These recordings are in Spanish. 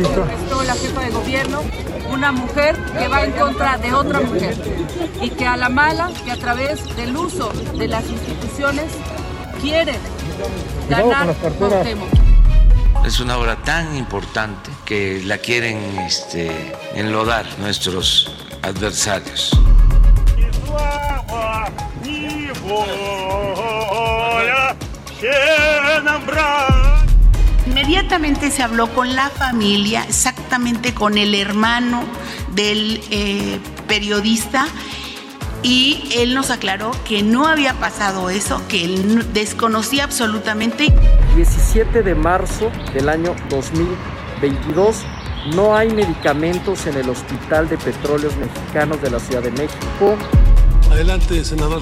Manifestó la jefa de gobierno, una mujer que va en contra de otra mujer y que a la mala, que a través del uso de las instituciones quiere ganar Cuauhtémoc. Es una obra tan importante que la quieren este, enlodar nuestros adversarios. Inmediatamente se habló con la familia, exactamente con el hermano del eh, periodista, y él nos aclaró que no había pasado eso, que él desconocía absolutamente. 17 de marzo del año 2022. No hay medicamentos en el Hospital de Petróleos Mexicanos de la Ciudad de México. Adelante, senador.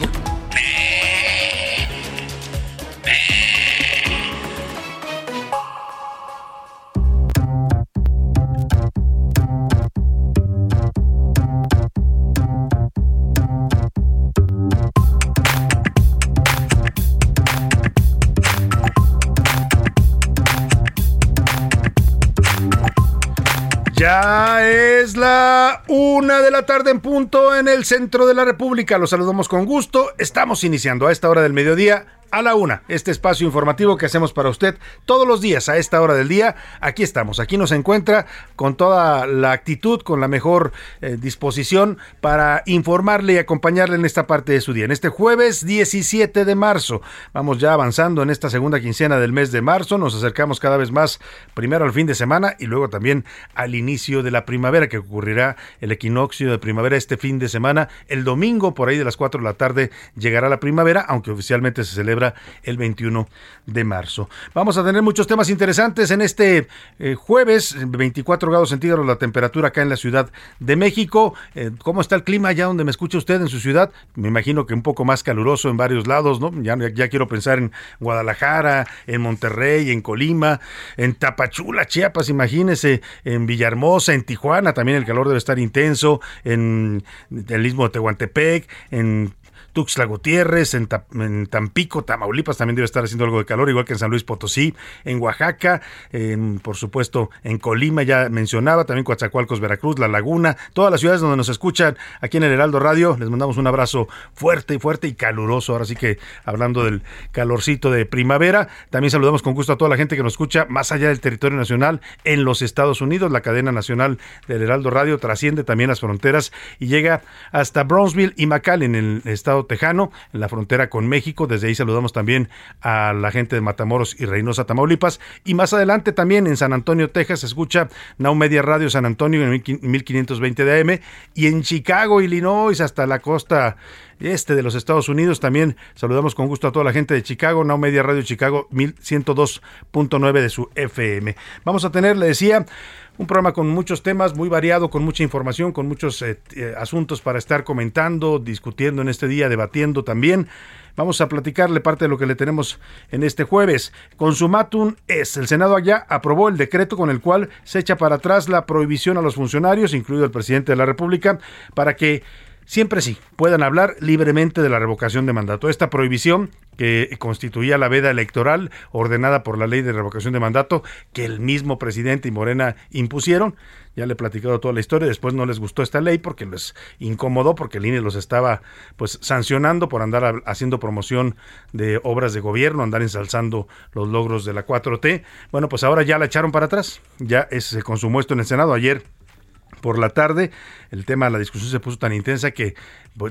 Ya es la una de la tarde en punto en el centro de la República. Los saludamos con gusto. Estamos iniciando a esta hora del mediodía a la una, este espacio informativo que hacemos para usted todos los días a esta hora del día. Aquí estamos, aquí nos encuentra con toda la actitud, con la mejor eh, disposición para informarle y acompañarle en esta parte de su día. En este jueves 17 de marzo, vamos ya avanzando en esta segunda quincena del mes de marzo, nos acercamos cada vez más primero al fin de semana y luego también al inicio de la primavera que ocurrirá el equinoccio de primavera este fin de semana. El domingo por ahí de las 4 de la tarde llegará la primavera, aunque oficialmente se celebra el 21 de marzo. Vamos a tener muchos temas interesantes en este eh, jueves, 24 grados centígrados la temperatura acá en la Ciudad de México. Eh, ¿Cómo está el clima allá donde me escucha usted en su ciudad? Me imagino que un poco más caluroso en varios lados, ¿no? Ya, ya quiero pensar en Guadalajara, en Monterrey, en Colima, en Tapachula, Chiapas, imagínese, en Villahermosa, en Tijuana, también el calor debe estar intenso, en el mismo de Tehuantepec, en Tuxtla Gutiérrez, en, Tampico, Tamaulipas también debe estar haciendo algo de calor, igual que en San Luis Potosí, en Oaxaca, en, por supuesto en Colima, ya mencionaba, también Coatzacoalcos, Veracruz, La Laguna, todas las ciudades donde nos escuchan aquí en el Heraldo Radio, les mandamos un abrazo fuerte, fuerte y caluroso, ahora sí que hablando del calorcito de primavera, también saludamos con gusto a toda la gente que nos escucha más allá del territorio nacional en los Estados Unidos, la cadena nacional del Heraldo Radio trasciende también las fronteras y llega hasta Brownsville y McAllen en el estado Tejano, en la frontera con México. Desde ahí saludamos también a la gente de Matamoros y Reynosa, Tamaulipas. Y más adelante también en San Antonio, Texas, escucha Now Media Radio San Antonio en 1520 de AM. Y en Chicago, Illinois, hasta la costa este de los Estados Unidos. También saludamos con gusto a toda la gente de Chicago, Now Media Radio Chicago 1102.9 de su FM. Vamos a tener, le decía, un programa con muchos temas, muy variado, con mucha información, con muchos eh, eh, asuntos para estar comentando, discutiendo en este día, debatiendo también. Vamos a platicarle parte de lo que le tenemos en este jueves. Consumatum es. El Senado allá aprobó el decreto con el cual se echa para atrás la prohibición a los funcionarios, incluido el presidente de la República, para que siempre sí, puedan hablar libremente de la revocación de mandato. Esta prohibición que constituía la veda electoral ordenada por la ley de revocación de mandato que el mismo presidente y Morena impusieron. Ya le he platicado toda la historia, después no les gustó esta ley porque les incomodó, porque el INE los estaba pues sancionando por andar haciendo promoción de obras de gobierno, andar ensalzando los logros de la 4T. Bueno, pues ahora ya la echaron para atrás, ya se consumó esto en el Senado ayer por la tarde. El tema de la discusión se puso tan intensa que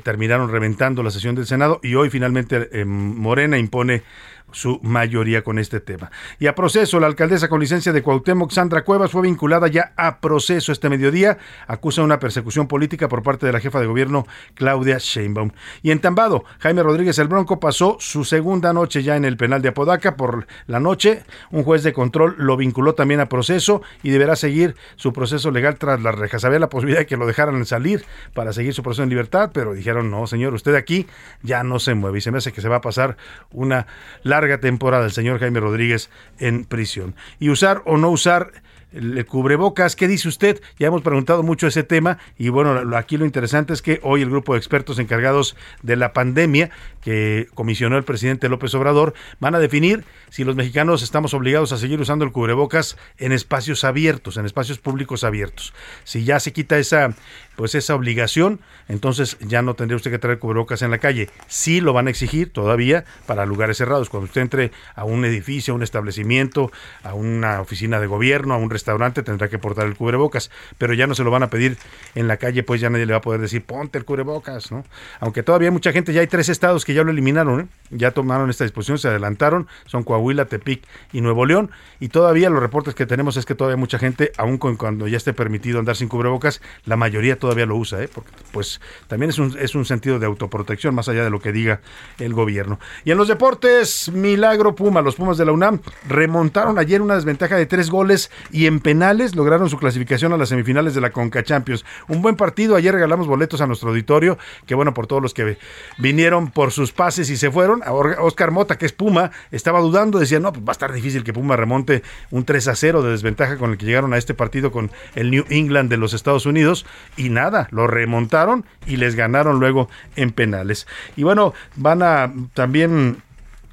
terminaron reventando la sesión del Senado y hoy finalmente eh, Morena impone su mayoría con este tema. Y a proceso, la alcaldesa con licencia de Cuauhtémoc, Sandra Cuevas, fue vinculada ya a proceso este mediodía. Acusa una persecución política por parte de la jefa de gobierno, Claudia Sheinbaum. Y en Tambado, Jaime Rodríguez el Bronco pasó su segunda noche ya en el penal de Apodaca por la noche. Un juez de control lo vinculó también a proceso y deberá seguir su proceso legal tras las rejas. Había la posibilidad de que lo dejaran salir para seguir su proceso en libertad, pero dijeron, no, señor, usted aquí ya no se mueve. Y se me hace que se va a pasar una larga larga temporada el señor Jaime Rodríguez en prisión. Y usar o no usar el cubrebocas, ¿qué dice usted? Ya hemos preguntado mucho ese tema y bueno, aquí lo interesante es que hoy el grupo de expertos encargados de la pandemia que comisionó el presidente López Obrador van a definir si los mexicanos estamos obligados a seguir usando el cubrebocas en espacios abiertos, en espacios públicos abiertos. Si ya se quita esa pues esa obligación, entonces ya no tendría usted que traer cubrebocas en la calle. Sí lo van a exigir todavía para lugares cerrados. Cuando usted entre a un edificio, a un establecimiento, a una oficina de gobierno, a un restaurante, tendrá que portar el cubrebocas, pero ya no se lo van a pedir en la calle, pues ya nadie le va a poder decir, ponte el cubrebocas, ¿no? Aunque todavía hay mucha gente, ya hay tres estados que ya lo eliminaron, ¿eh? ya tomaron esta disposición, se adelantaron, son Coahuila, Tepic y Nuevo León, y todavía los reportes que tenemos es que todavía mucha gente, aun cuando ya esté permitido andar sin cubrebocas, la mayoría todavía lo usa, ¿eh? porque pues también es un, es un sentido de autoprotección más allá de lo que diga el gobierno. Y en los deportes, Milagro Puma, los Pumas de la UNAM remontaron ayer una desventaja de tres goles y en penales lograron su clasificación a las semifinales de la Conca Champions. Un buen partido, ayer regalamos boletos a nuestro auditorio, que bueno por todos los que vinieron por sus pases y se fueron. Oscar Mota, que es Puma, estaba dudando, decía, no, pues va a estar difícil que Puma remonte un 3 a 0 de desventaja con el que llegaron a este partido con el New England de los Estados Unidos y nada, lo remontaron y les ganaron luego en penales. Y bueno, van a también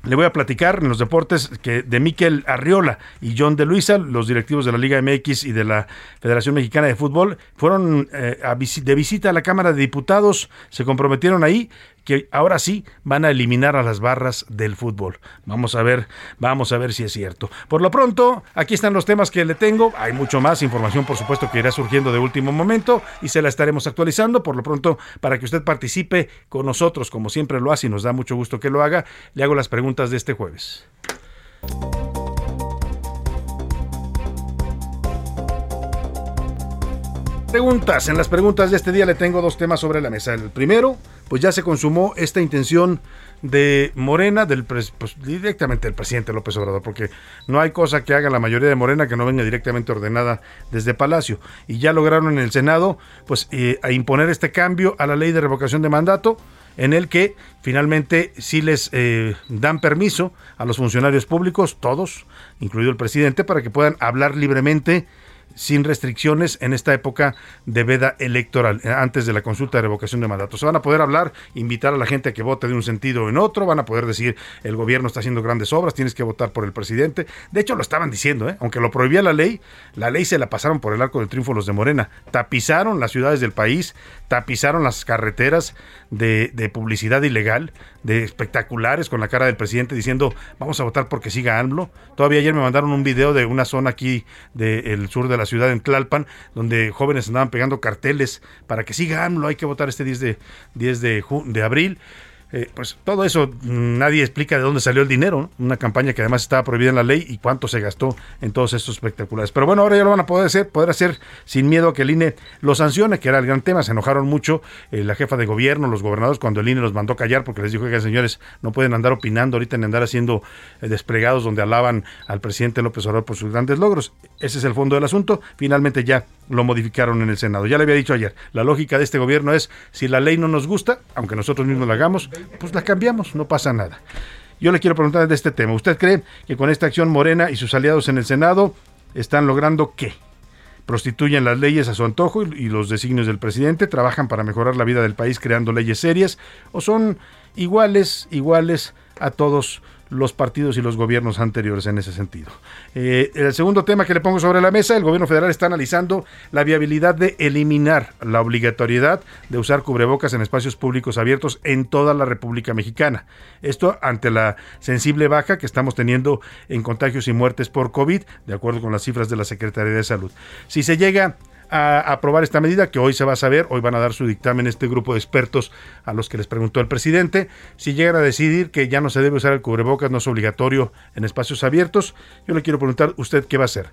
le voy a platicar en los deportes que de Miquel Arriola y John de Luisa, los directivos de la Liga MX y de la Federación Mexicana de Fútbol, fueron eh, de visita a la Cámara de Diputados, se comprometieron ahí que ahora sí van a eliminar a las barras del fútbol. Vamos a ver, vamos a ver si es cierto. Por lo pronto, aquí están los temas que le tengo. Hay mucho más información, por supuesto, que irá surgiendo de último momento y se la estaremos actualizando. Por lo pronto, para que usted participe con nosotros, como siempre lo hace y nos da mucho gusto que lo haga, le hago las preguntas de este jueves. Preguntas. En las preguntas de este día le tengo dos temas sobre la mesa. El primero, pues ya se consumó esta intención de Morena, del pues, directamente del presidente López Obrador, porque no hay cosa que haga la mayoría de Morena que no venga directamente ordenada desde Palacio. Y ya lograron en el Senado, pues, eh, imponer este cambio a la ley de revocación de mandato, en el que finalmente sí les eh, dan permiso a los funcionarios públicos, todos, incluido el presidente, para que puedan hablar libremente sin restricciones en esta época de veda electoral, eh, antes de la consulta de revocación de mandato. Se van a poder hablar, invitar a la gente a que vote de un sentido o en otro, van a poder decir el gobierno está haciendo grandes obras, tienes que votar por el presidente. De hecho, lo estaban diciendo, ¿eh? aunque lo prohibía la ley, la ley se la pasaron por el arco del triunfo los de Morena. Tapizaron las ciudades del país, tapizaron las carreteras de, de publicidad ilegal, de espectaculares con la cara del presidente diciendo vamos a votar porque siga AMLO. Todavía ayer me mandaron un video de una zona aquí del sur de la ciudad, en Tlalpan, donde jóvenes andaban pegando carteles para que siga AMLO, hay que votar este 10 de, 10 de, de abril. Eh, pues todo eso nadie explica de dónde salió el dinero, una campaña que además estaba prohibida en la ley y cuánto se gastó en todos estos espectaculares. Pero bueno, ahora ya lo van a poder hacer, poder hacer sin miedo a que el INE lo sancione, que era el gran tema. Se enojaron mucho eh, la jefa de gobierno, los gobernadores, cuando el INE los mandó callar porque les dijo que señores no pueden andar opinando ahorita en andar haciendo eh, desplegados donde alaban al presidente López Obrador por sus grandes logros. Ese es el fondo del asunto. Finalmente ya lo modificaron en el Senado. Ya le había dicho ayer, la lógica de este gobierno es si la ley no nos gusta, aunque nosotros mismos la hagamos, pues la cambiamos, no pasa nada. Yo le quiero preguntar de este tema. ¿Usted cree que con esta acción Morena y sus aliados en el Senado están logrando qué? prostituyen las leyes a su antojo y los designios del presidente, trabajan para mejorar la vida del país creando leyes serias o son iguales, iguales a todos los partidos y los gobiernos anteriores en ese sentido. Eh, el segundo tema que le pongo sobre la mesa, el gobierno federal está analizando la viabilidad de eliminar la obligatoriedad de usar cubrebocas en espacios públicos abiertos en toda la República Mexicana. Esto ante la sensible baja que estamos teniendo en contagios y muertes por COVID, de acuerdo con las cifras de la Secretaría de Salud. Si se llega a aprobar esta medida que hoy se va a saber, hoy van a dar su dictamen este grupo de expertos a los que les preguntó el presidente, si llegan a decidir que ya no se debe usar el cubrebocas, no es obligatorio en espacios abiertos, yo le quiero preguntar, ¿usted qué va a hacer?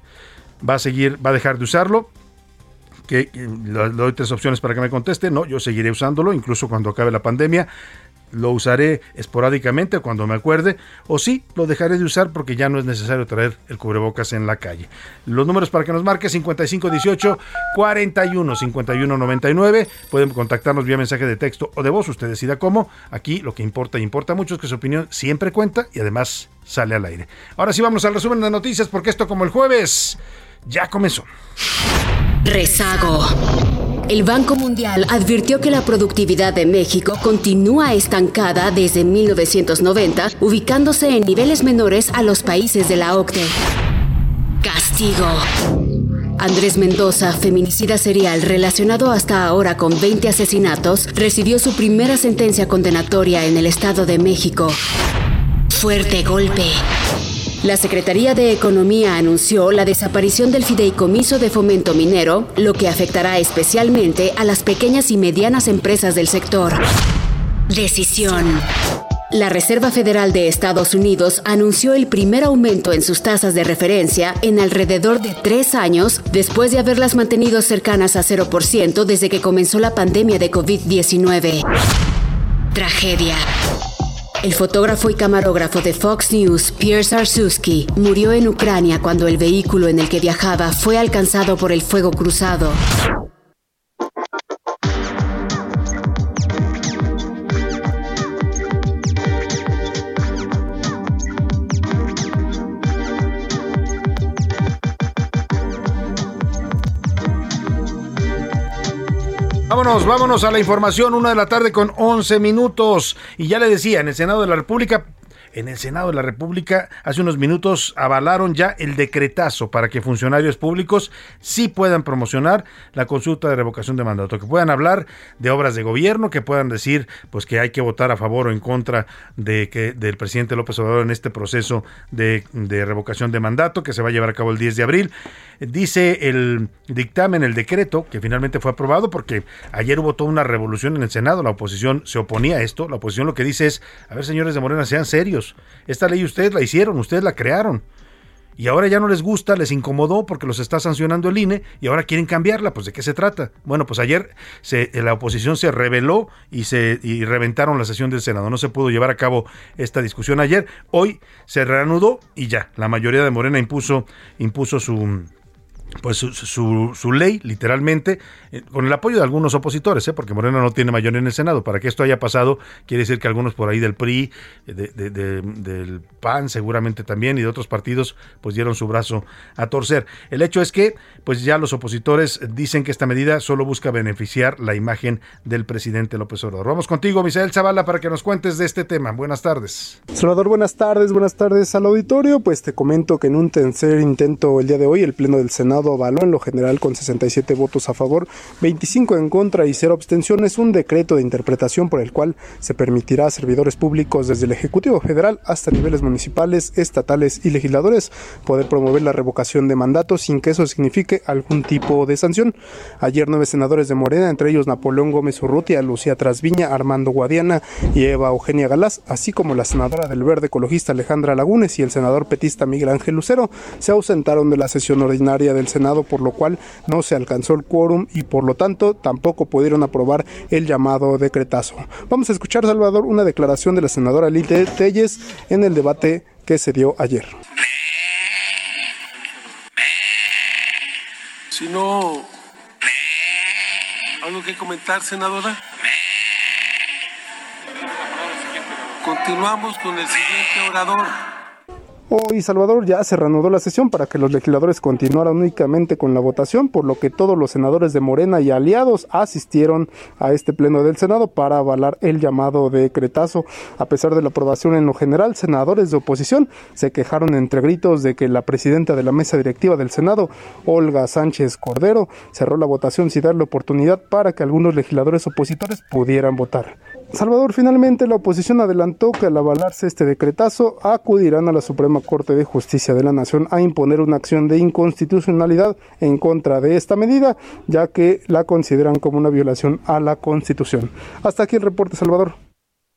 ¿Va a seguir, va a dejar de usarlo? Que, le doy tres opciones para que me conteste. No, yo seguiré usándolo, incluso cuando acabe la pandemia lo usaré esporádicamente cuando me acuerde, o sí, lo dejaré de usar porque ya no es necesario traer el cubrebocas en la calle. Los números para que nos marque 5518 41 51 99. Pueden contactarnos vía mensaje de texto o de voz, usted decida cómo. Aquí lo que importa y importa mucho es que su opinión siempre cuenta y además sale al aire. Ahora sí vamos al resumen de noticias porque esto como el jueves ya comenzó. Rezago. El Banco Mundial advirtió que la productividad de México continúa estancada desde 1990, ubicándose en niveles menores a los países de la OCDE. Castigo. Andrés Mendoza, feminicida serial relacionado hasta ahora con 20 asesinatos, recibió su primera sentencia condenatoria en el Estado de México. Fuerte golpe. La Secretaría de Economía anunció la desaparición del fideicomiso de fomento minero, lo que afectará especialmente a las pequeñas y medianas empresas del sector. Decisión. La Reserva Federal de Estados Unidos anunció el primer aumento en sus tasas de referencia en alrededor de tres años después de haberlas mantenido cercanas a 0% desde que comenzó la pandemia de COVID-19. Tragedia. El fotógrafo y camarógrafo de Fox News, Pierce Arzuski, murió en Ucrania cuando el vehículo en el que viajaba fue alcanzado por el fuego cruzado. Vámonos, vámonos a la información, una de la tarde con 11 minutos. Y ya le decía, en el Senado de la República en el Senado de la República hace unos minutos avalaron ya el decretazo para que funcionarios públicos sí puedan promocionar la consulta de revocación de mandato, que puedan hablar de obras de gobierno, que puedan decir pues que hay que votar a favor o en contra de que del presidente López Obrador en este proceso de, de revocación de mandato que se va a llevar a cabo el 10 de abril. Dice el dictamen, el decreto, que finalmente fue aprobado, porque ayer hubo toda una revolución en el Senado, la oposición se oponía a esto, la oposición lo que dice es, a ver señores de Morena, sean serios, esta ley ustedes la hicieron, ustedes la crearon, y ahora ya no les gusta, les incomodó porque los está sancionando el INE y ahora quieren cambiarla. Pues de qué se trata. Bueno, pues ayer se, la oposición se rebeló y se y reventaron la sesión del Senado. No se pudo llevar a cabo esta discusión ayer. Hoy se reanudó y ya la mayoría de Morena impuso impuso su pues su, su, ley, literalmente, eh, con el apoyo de algunos opositores, ¿eh? porque Morena no tiene mayoría en el Senado. Para que esto haya pasado, quiere decir que algunos por ahí del PRI, eh, del PAN seguramente también, y de otros partidos, pues dieron su brazo a torcer. El hecho es que, pues ya los opositores dicen que esta medida solo busca beneficiar la imagen del presidente López Obrador. Vamos contigo, Misael Zavala, para que nos cuentes de este tema. Buenas tardes. Salvador, buenas tardes, buenas tardes al auditorio. Pues te comento que en un tercer intento el día de hoy, el Pleno del Senado avaló en lo general con 67 votos a favor, 25 en contra y 0 abstenciones un decreto de interpretación por el cual se permitirá a servidores públicos desde el Ejecutivo Federal hasta niveles municipales, estatales y legisladores poder promover la revocación de mandatos sin que eso signifique algún tipo de sanción. Ayer nueve senadores de Morena, entre ellos Napoleón Gómez Urrutia, Lucía Trasviña, Armando Guadiana y Eva Eugenia Galás, así como la senadora del Verde Ecologista Alejandra Lagunes y el senador petista Miguel Ángel Lucero, se ausentaron de la sesión ordinaria del Senado, por lo cual no se alcanzó el quórum y por lo tanto tampoco pudieron aprobar el llamado decretazo. Vamos a escuchar, Salvador, una declaración de la senadora Lite Telles en el debate que se dio ayer. Si no, ¿algo que comentar, senadora? Continuamos con el siguiente orador. Hoy Salvador ya se reanudó la sesión para que los legisladores continuaran únicamente con la votación, por lo que todos los senadores de Morena y aliados asistieron a este pleno del Senado para avalar el llamado decretazo. A pesar de la aprobación en lo general, senadores de oposición se quejaron entre gritos de que la presidenta de la mesa directiva del Senado, Olga Sánchez Cordero, cerró la votación sin darle oportunidad para que algunos legisladores opositores pudieran votar. Salvador, finalmente la oposición adelantó que al avalarse este decretazo acudirán a la Suprema Corte de Justicia de la Nación a imponer una acción de inconstitucionalidad en contra de esta medida, ya que la consideran como una violación a la Constitución. Hasta aquí el reporte, Salvador.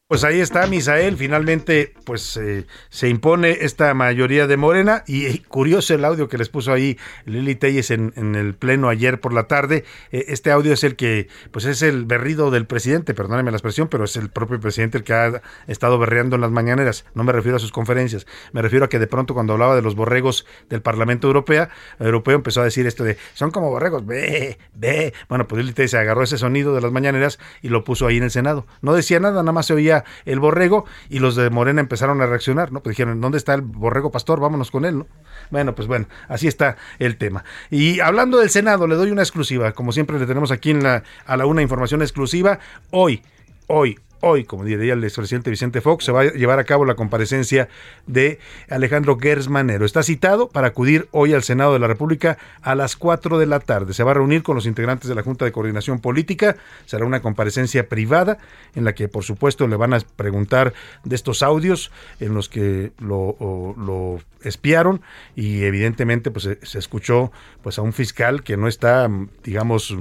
Pues ahí está, Misael. Finalmente, pues eh, se impone esta mayoría de Morena. Y, curioso el audio que les puso ahí Lili Telles en, el pleno ayer por la tarde. Eh, este audio es el que, pues es el berrido del presidente, perdóneme la expresión, pero es el propio presidente el que ha estado berreando en las mañaneras. No me refiero a sus conferencias, me refiero a que de pronto cuando hablaba de los borregos del Parlamento Europeo, europeo empezó a decir esto de son como borregos, ve, ve. Bueno, pues Lili Telles agarró ese sonido de las mañaneras y lo puso ahí en el Senado. No decía nada, nada más se oía el borrego y los de Morena empezaron a reaccionar, ¿no? Pues dijeron, ¿dónde está el borrego pastor? Vámonos con él, ¿no? Bueno, pues bueno, así está el tema. Y hablando del Senado, le doy una exclusiva, como siempre le tenemos aquí en la, a la una información exclusiva. Hoy, hoy, Hoy, como diría el expresidente Vicente Fox, se va a llevar a cabo la comparecencia de Alejandro Gersmanero. Está citado para acudir hoy al Senado de la República a las 4 de la tarde. Se va a reunir con los integrantes de la Junta de Coordinación Política. Será una comparecencia privada en la que, por supuesto, le van a preguntar de estos audios en los que lo, lo espiaron y evidentemente pues se, escuchó pues a un fiscal que no está digamos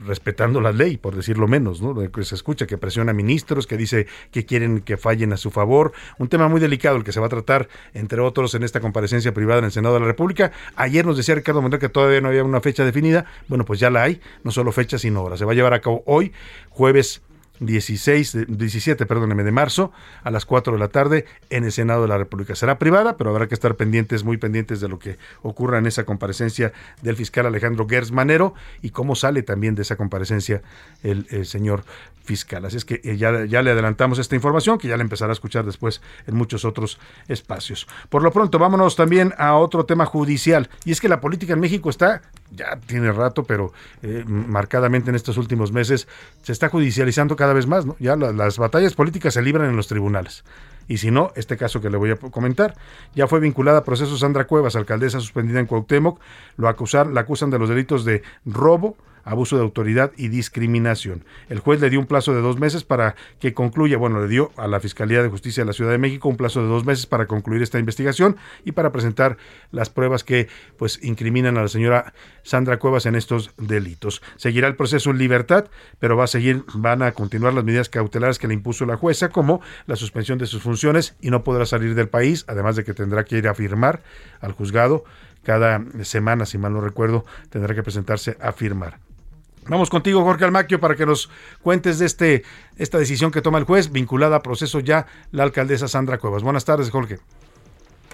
respetando la ley por decirlo menos no que se escucha que presiona a ministros que dice que quieren que fallen a su favor. Un tema muy delicado el que se va a tratar entre otros en esta comparecencia privada en el Senado de la República. Ayer nos decía Ricardo Monreal que todavía no había una fecha definida. Bueno pues ya la hay no solo fecha sino hora. Se va a llevar a cabo hoy jueves 16, 17, perdóneme, de marzo a las 4 de la tarde en el Senado de la República. Será privada, pero habrá que estar pendientes, muy pendientes de lo que ocurra en esa comparecencia del fiscal Alejandro Gersmanero y cómo sale también de esa comparecencia el, señor fiscal. Así es que eh, ya, ya le adelantamos esta información que ya le empezará a escuchar después en muchos otros espacios. Por lo pronto, vámonos también a otro tema judicial y es que la política en México está ya tiene rato, pero eh, marcadamente en estos últimos meses se está judicializando cada vez más. ¿no? Ya las batallas políticas se libran en los tribunales. Y si no, este caso que le voy a comentar, ya fue vinculada a proceso Sandra Cuevas, alcaldesa suspendida en Cuauhtémoc, lo acusar, la acusan de los delitos de robo, abuso de autoridad y discriminación. El juez le dio un plazo de dos meses para que concluya, bueno, le dio a la Fiscalía de Justicia de la Ciudad de México un plazo de dos meses para concluir esta investigación y para presentar las pruebas que pues incriminan a la señora Sandra Cuevas en estos delitos. Seguirá el proceso en libertad, pero va a seguir, van a continuar las medidas cautelares que le impuso la jueza, como la suspensión de sus funciones y no podrá salir del país, además de que tendrá que ir a firmar al juzgado cada semana, si mal no recuerdo, tendrá que presentarse a firmar. Vamos contigo, Jorge Almaquio, para que nos cuentes de este, esta decisión que toma el juez, vinculada a proceso ya la alcaldesa Sandra Cuevas. Buenas tardes, Jorge.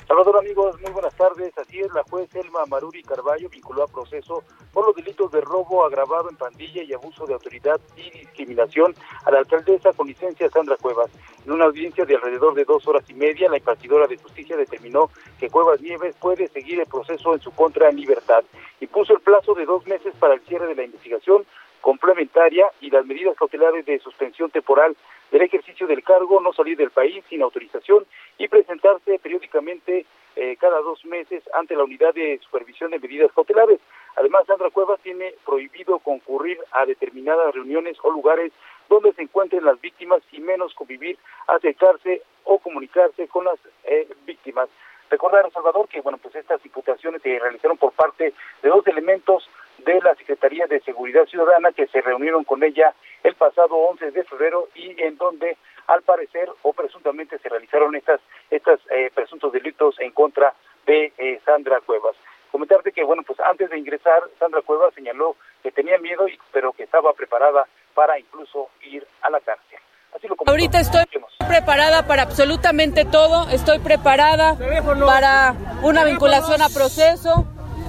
Salvador, amigos, muy tardes. Así es, la juez Elma Maruri Carballo vinculó a proceso por los delitos de robo agravado en pandilla y abuso de autoridad y discriminación a la alcaldesa con licencia Sandra Cuevas. En una audiencia de alrededor de dos horas y media, la impartidora de justicia determinó que Cuevas Nieves puede seguir el proceso en su contra en libertad y puso el plazo de dos meses para el cierre de la investigación complementaria y las medidas cautelares de suspensión temporal del ejercicio del cargo, no salir del país sin autorización y presentarse periódicamente eh, cada dos meses ante la unidad de supervisión de medidas cautelares. Además, Sandra Cuevas tiene prohibido concurrir a determinadas reuniones o lugares donde se encuentren las víctimas y menos convivir, acercarse o comunicarse con las eh, víctimas. Recordar, Salvador, que bueno, pues estas imputaciones se realizaron por parte de dos elementos de la Secretaría de Seguridad Ciudadana que se reunieron con ella el pasado 11 de febrero y en donde al parecer o presuntamente se realizaron estas estos eh, presuntos delitos contra de eh, Sandra Cuevas. Comentarte que bueno, pues antes de ingresar Sandra Cuevas señaló que tenía miedo y pero que estaba preparada para incluso ir a la cárcel. Así lo Ahorita estoy preparada para absolutamente todo, estoy preparada para una vinculación a proceso,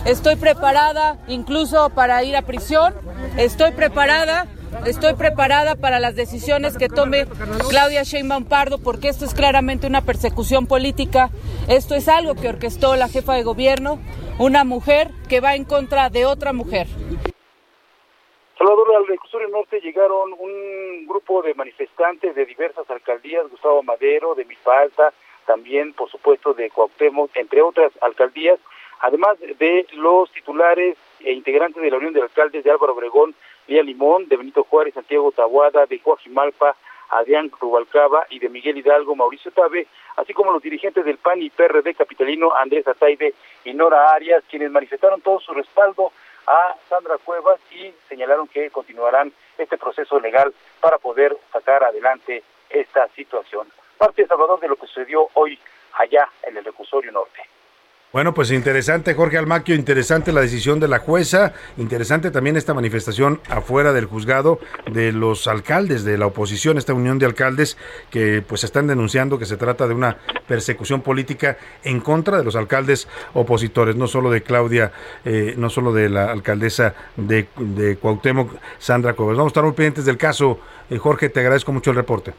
estoy preparada incluso para ir a prisión, estoy preparada Estoy preparada para las decisiones que tome Claudia Sheinbaum Pardo porque esto es claramente una persecución política. Esto es algo que orquestó la jefa de gobierno, una mujer que va en contra de otra mujer. Salvador, al reclusorio norte llegaron un grupo de manifestantes de diversas alcaldías, Gustavo Madero, de Mipalta, también, por supuesto, de Cuauhtémoc, entre otras alcaldías, además de los titulares e integrantes de la Unión de Alcaldes de Álvaro Obregón, Lía Limón, de Benito Juárez, Santiago Tahuada, de Coajimalpa, Adrián Rubalcaba y de Miguel Hidalgo, Mauricio Tabe, así como los dirigentes del PAN y PRD capitalino Andrés Ataide y Nora Arias, quienes manifestaron todo su respaldo a Sandra Cuevas y señalaron que continuarán este proceso legal para poder sacar adelante esta situación. Parte, Salvador, de lo que sucedió hoy allá en el recursorio norte. Bueno, pues interesante, Jorge Almaquio, interesante la decisión de la jueza, interesante también esta manifestación afuera del juzgado de los alcaldes de la oposición, esta unión de alcaldes que pues están denunciando que se trata de una persecución política en contra de los alcaldes opositores, no solo de Claudia, eh, no solo de la alcaldesa de, de Cuauhtémoc, Sandra Cuevas. Vamos a estar muy pendientes del caso. Eh, Jorge, te agradezco mucho el reporte.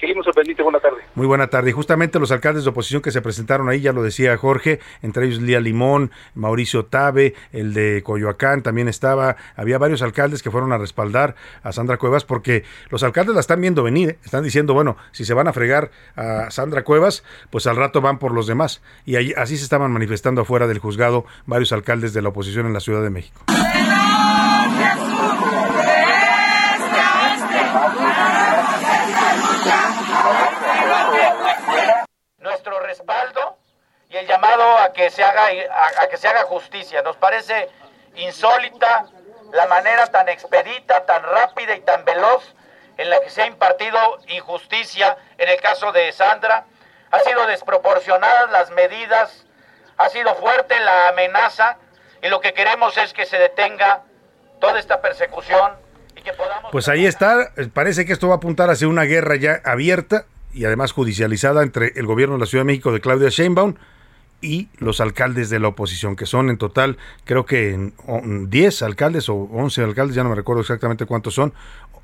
Seguimos al pendiente, buena tarde. Muy buena tarde. Y justamente los alcaldes de oposición que se presentaron ahí, ya lo decía Jorge, entre ellos Lía Limón, Mauricio Tabe, el de Coyoacán también estaba. Había varios alcaldes que fueron a respaldar a Sandra Cuevas porque los alcaldes la están viendo venir. ¿eh? Están diciendo, bueno, si se van a fregar a Sandra Cuevas, pues al rato van por los demás. Y ahí, así se estaban manifestando afuera del juzgado varios alcaldes de la oposición en la Ciudad de México. nuestro respaldo y el llamado a que se haga a, a, que se haga justicia. Nos parece insólita la manera tan expedita, tan rápida y tan veloz en la que se ha impartido injusticia en el caso de Sandra. Ha sido desproporcionadas las medidas, ha sido fuerte la amenaza y lo que queremos es que se detenga toda esta persecución y que podamos... Pues ahí está, parece que esto va a apuntar hacia una guerra ya abierta y además judicializada entre el gobierno de la Ciudad de México de Claudia Sheinbaum y los alcaldes de la oposición, que son en total, creo que 10 alcaldes o 11 alcaldes, ya no me recuerdo exactamente cuántos son,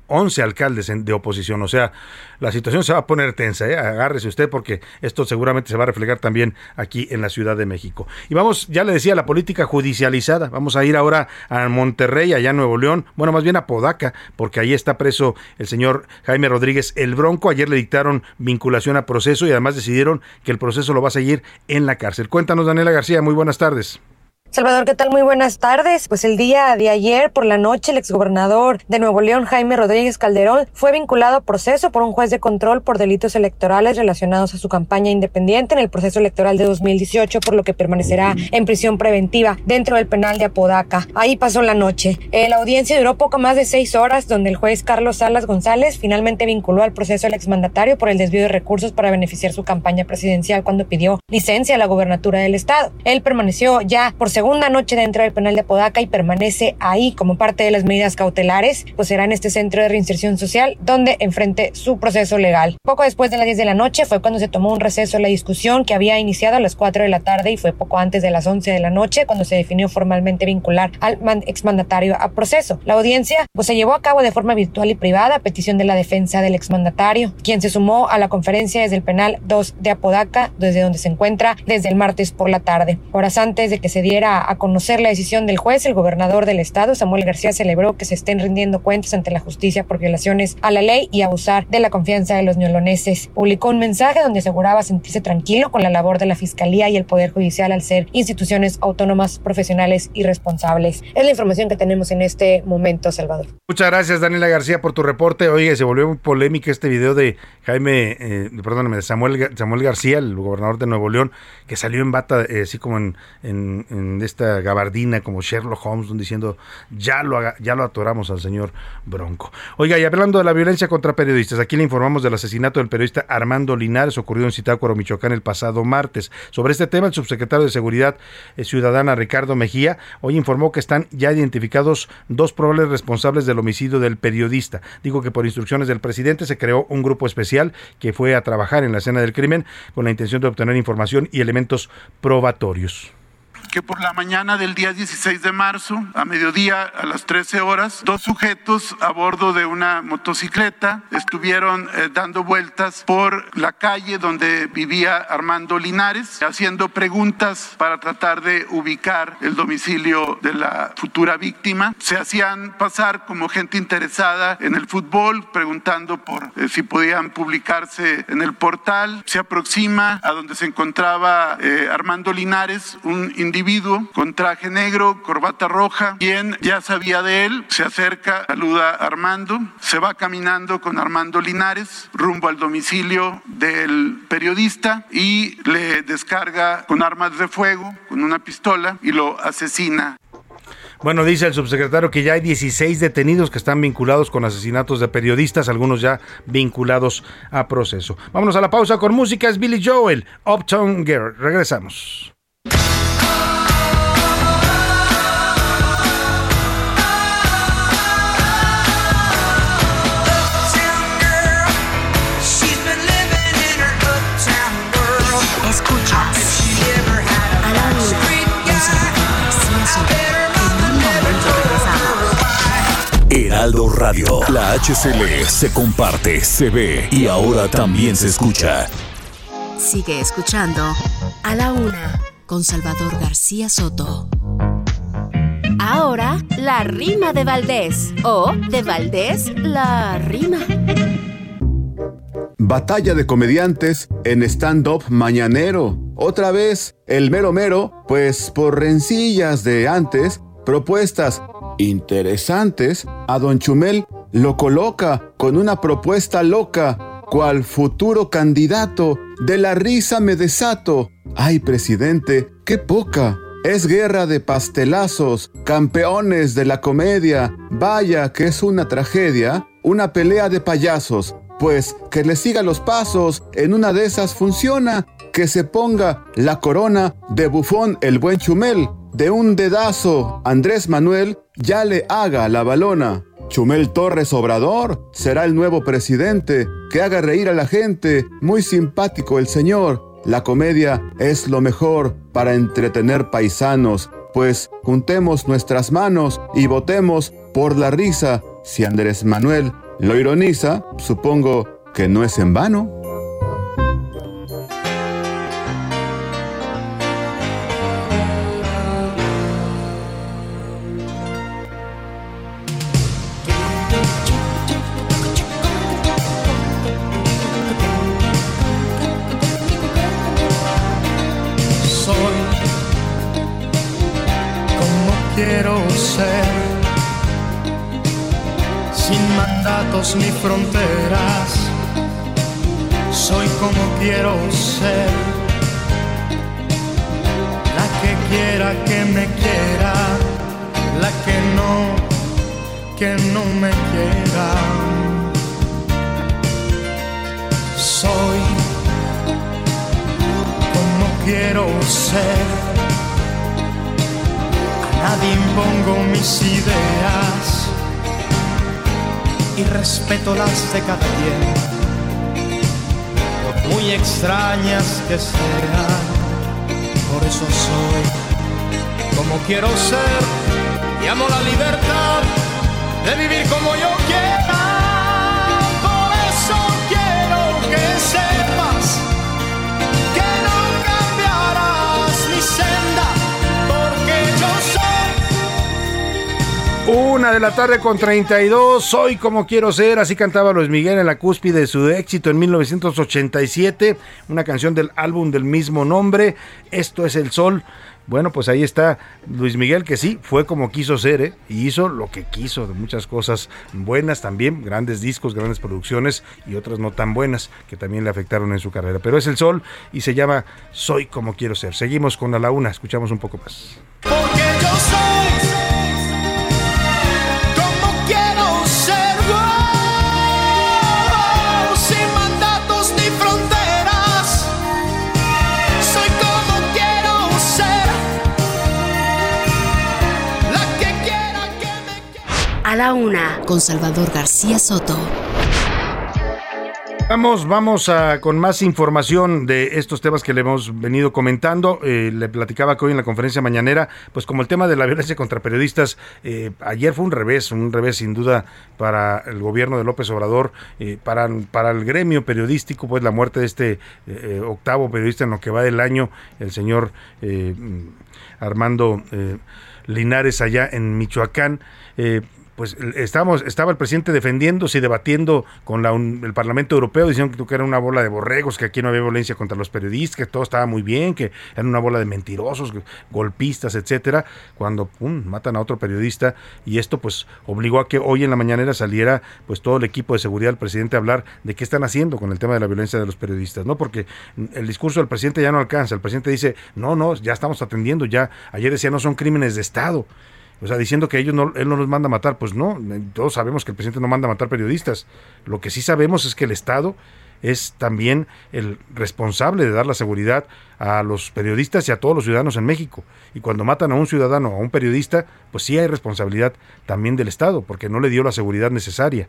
11 alcaldes de oposición. O sea, la situación se va a poner tensa, ¿eh? agárrese usted porque esto seguramente se va a reflejar también aquí en la Ciudad de México. Y vamos, ya le decía, la política judicializada. Vamos a ir ahora a Monterrey, allá en Nuevo León, bueno, más bien a Podaca, porque ahí está preso el señor Jaime Rodríguez el Bronco. Ayer le dictaron vinculación a proceso y además decidieron que el proceso lo va a seguir en la cárcel. Cuéntanos, Daniela García, muy buenas tardes. Salvador, ¿qué tal? Muy buenas tardes. Pues el día de ayer por la noche el exgobernador de Nuevo León, Jaime Rodríguez Calderón, fue vinculado a proceso por un juez de control por delitos electorales relacionados a su campaña independiente en el proceso electoral de 2018, por lo que permanecerá en prisión preventiva dentro del penal de Apodaca. Ahí pasó la noche. La audiencia duró poco más de seis horas, donde el juez Carlos Salas González finalmente vinculó al proceso al exmandatario por el desvío de recursos para beneficiar su campaña presidencial cuando pidió licencia a la gobernatura del estado. Él permaneció ya por segunda noche dentro del penal de Podaca y permanece ahí como parte de las medidas cautelares, pues será en este centro de reinserción social donde enfrente su proceso legal. Poco después de las 10 de la noche fue cuando se tomó un receso la discusión que había iniciado a las 4 de la tarde y fue poco antes de las 11 de la noche cuando se definió formalmente vincular al exmandatario a proceso. La audiencia pues se llevó a cabo de forma virtual y privada a petición de la defensa del exmandatario, quien se sumó a la conferencia desde el penal 2 de Apodaca, desde donde se encuentra desde el martes por la tarde. Horas antes de que se diera a conocer la decisión del juez, el gobernador del estado, Samuel García, celebró que se estén rindiendo cuentas ante la justicia por violaciones a la ley y abusar de la confianza de los neoloneses. Publicó un mensaje donde aseguraba sentirse tranquilo con la labor de la Fiscalía y el Poder Judicial al ser instituciones autónomas, profesionales y responsables. Es la información que tenemos en este momento, Salvador. Muchas gracias, Daniela García, por tu reporte. Oye, se volvió muy polémica este video de Jaime, eh, perdóname, de Samuel, Samuel García, el gobernador de Nuevo León, que salió en bata, eh, así como en, en, en esta gabardina como Sherlock Holmes diciendo ya lo, ya lo atoramos al señor Bronco. Oiga, y hablando de la violencia contra periodistas, aquí le informamos del asesinato del periodista Armando Linares ocurrido en Zitácuaro, Michoacán el pasado martes. Sobre este tema, el subsecretario de Seguridad eh, Ciudadana Ricardo Mejía hoy informó que están ya identificados dos probables responsables del homicidio del periodista. Digo que por instrucciones del presidente se creó un grupo especial que fue a trabajar en la escena del crimen con la intención de obtener información y elementos probatorios que por la mañana del día 16 de marzo, a mediodía a las 13 horas, dos sujetos a bordo de una motocicleta estuvieron eh, dando vueltas por la calle donde vivía Armando Linares, haciendo preguntas para tratar de ubicar el domicilio de la futura víctima. Se hacían pasar como gente interesada en el fútbol, preguntando por eh, si podían publicarse en el portal. Se aproxima a donde se encontraba eh, Armando Linares, un individuo con traje negro, corbata roja, quien ya sabía de él, se acerca, saluda a Armando, se va caminando con Armando Linares rumbo al domicilio del periodista y le descarga con armas de fuego, con una pistola y lo asesina. Bueno, dice el subsecretario que ya hay 16 detenidos que están vinculados con asesinatos de periodistas, algunos ya vinculados a proceso. Vámonos a la pausa con música, es Billy Joel, Uptown Girl. Regresamos. Radio. La HCL se comparte, se ve y ahora también se escucha. Sigue escuchando A la Una con Salvador García Soto. Ahora, la rima de Valdés. O de Valdés, la rima. Batalla de comediantes en stand-up mañanero. Otra vez, el mero mero, pues por rencillas de antes, propuestas interesantes, a don Chumel lo coloca con una propuesta loca, cual futuro candidato, de la risa me desato. Ay, presidente, qué poca. Es guerra de pastelazos, campeones de la comedia. Vaya que es una tragedia, una pelea de payasos. Pues que le siga los pasos, en una de esas funciona. Que se ponga la corona de bufón el buen Chumel. De un dedazo, Andrés Manuel ya le haga la balona. Chumel Torres Obrador será el nuevo presidente, que haga reír a la gente, muy simpático el señor. La comedia es lo mejor para entretener paisanos, pues juntemos nuestras manos y votemos por la risa. Si Andrés Manuel lo ironiza, supongo que no es en vano. Ni fronteras. Soy como quiero ser, la que quiera que me quiera, la que no, que no me quiera. Soy como quiero ser. A nadie impongo mis ideas y respeto las de cada quien, por muy extrañas que sean. Por eso soy como quiero ser y amo la libertad de vivir como yo quiera. Una de la tarde con 32, soy como quiero ser, así cantaba Luis Miguel en la cúspide de su éxito en 1987, una canción del álbum del mismo nombre, Esto es el Sol. Bueno, pues ahí está Luis Miguel, que sí, fue como quiso ser, ¿eh? y hizo lo que quiso, de muchas cosas buenas también, grandes discos, grandes producciones y otras no tan buenas que también le afectaron en su carrera. Pero es el sol y se llama Soy como quiero ser. Seguimos con a la una, escuchamos un poco más. Porque yo la una con Salvador García Soto. Vamos, vamos a, con más información de estos temas que le hemos venido comentando. Eh, le platicaba que hoy en la conferencia mañanera, pues como el tema de la violencia contra periodistas, eh, ayer fue un revés, un revés sin duda para el gobierno de López Obrador, eh, para, para el gremio periodístico, pues la muerte de este octavo periodista en lo que va del año, el señor Armando Linares allá en Michoacán pues estábamos, estaba el presidente defendiéndose y debatiendo con la, el Parlamento Europeo, diciendo que era una bola de borregos, que aquí no había violencia contra los periodistas, que todo estaba muy bien, que eran una bola de mentirosos, golpistas, etcétera, cuando matan a otro periodista y esto pues obligó a que hoy en la mañanera saliera pues todo el equipo de seguridad del presidente a hablar de qué están haciendo con el tema de la violencia de los periodistas, ¿no? Porque el discurso del presidente ya no alcanza, el presidente dice, "No, no, ya estamos atendiendo, ya ayer decía no son crímenes de estado." O sea, diciendo que ellos no, él no los manda a matar, pues no, todos sabemos que el presidente no manda a matar periodistas. Lo que sí sabemos es que el Estado es también el responsable de dar la seguridad a los periodistas y a todos los ciudadanos en México. Y cuando matan a un ciudadano o a un periodista, pues sí hay responsabilidad también del Estado, porque no le dio la seguridad necesaria.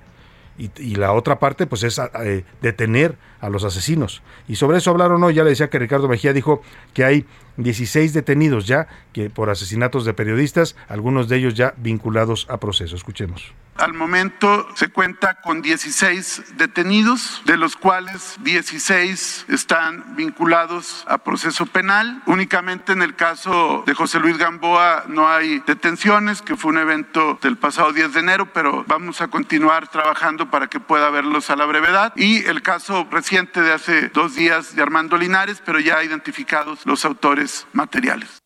Y, la otra parte, pues es eh, detener a los asesinos. Y sobre eso hablaron hoy, ya le decía que Ricardo Mejía dijo que hay 16 detenidos ya que por asesinatos de periodistas, algunos de ellos ya vinculados a proceso. Escuchemos. Al momento se cuenta con 16 detenidos, de los cuales 16 están vinculados a proceso penal. Únicamente en el caso de José Luis Gamboa no hay detenciones, que fue un evento del pasado 10 de enero, pero vamos a continuar trabajando para que pueda verlos a la brevedad. Y el caso de hace dos días de Armando Linares, pero ya identificados los autores materiales.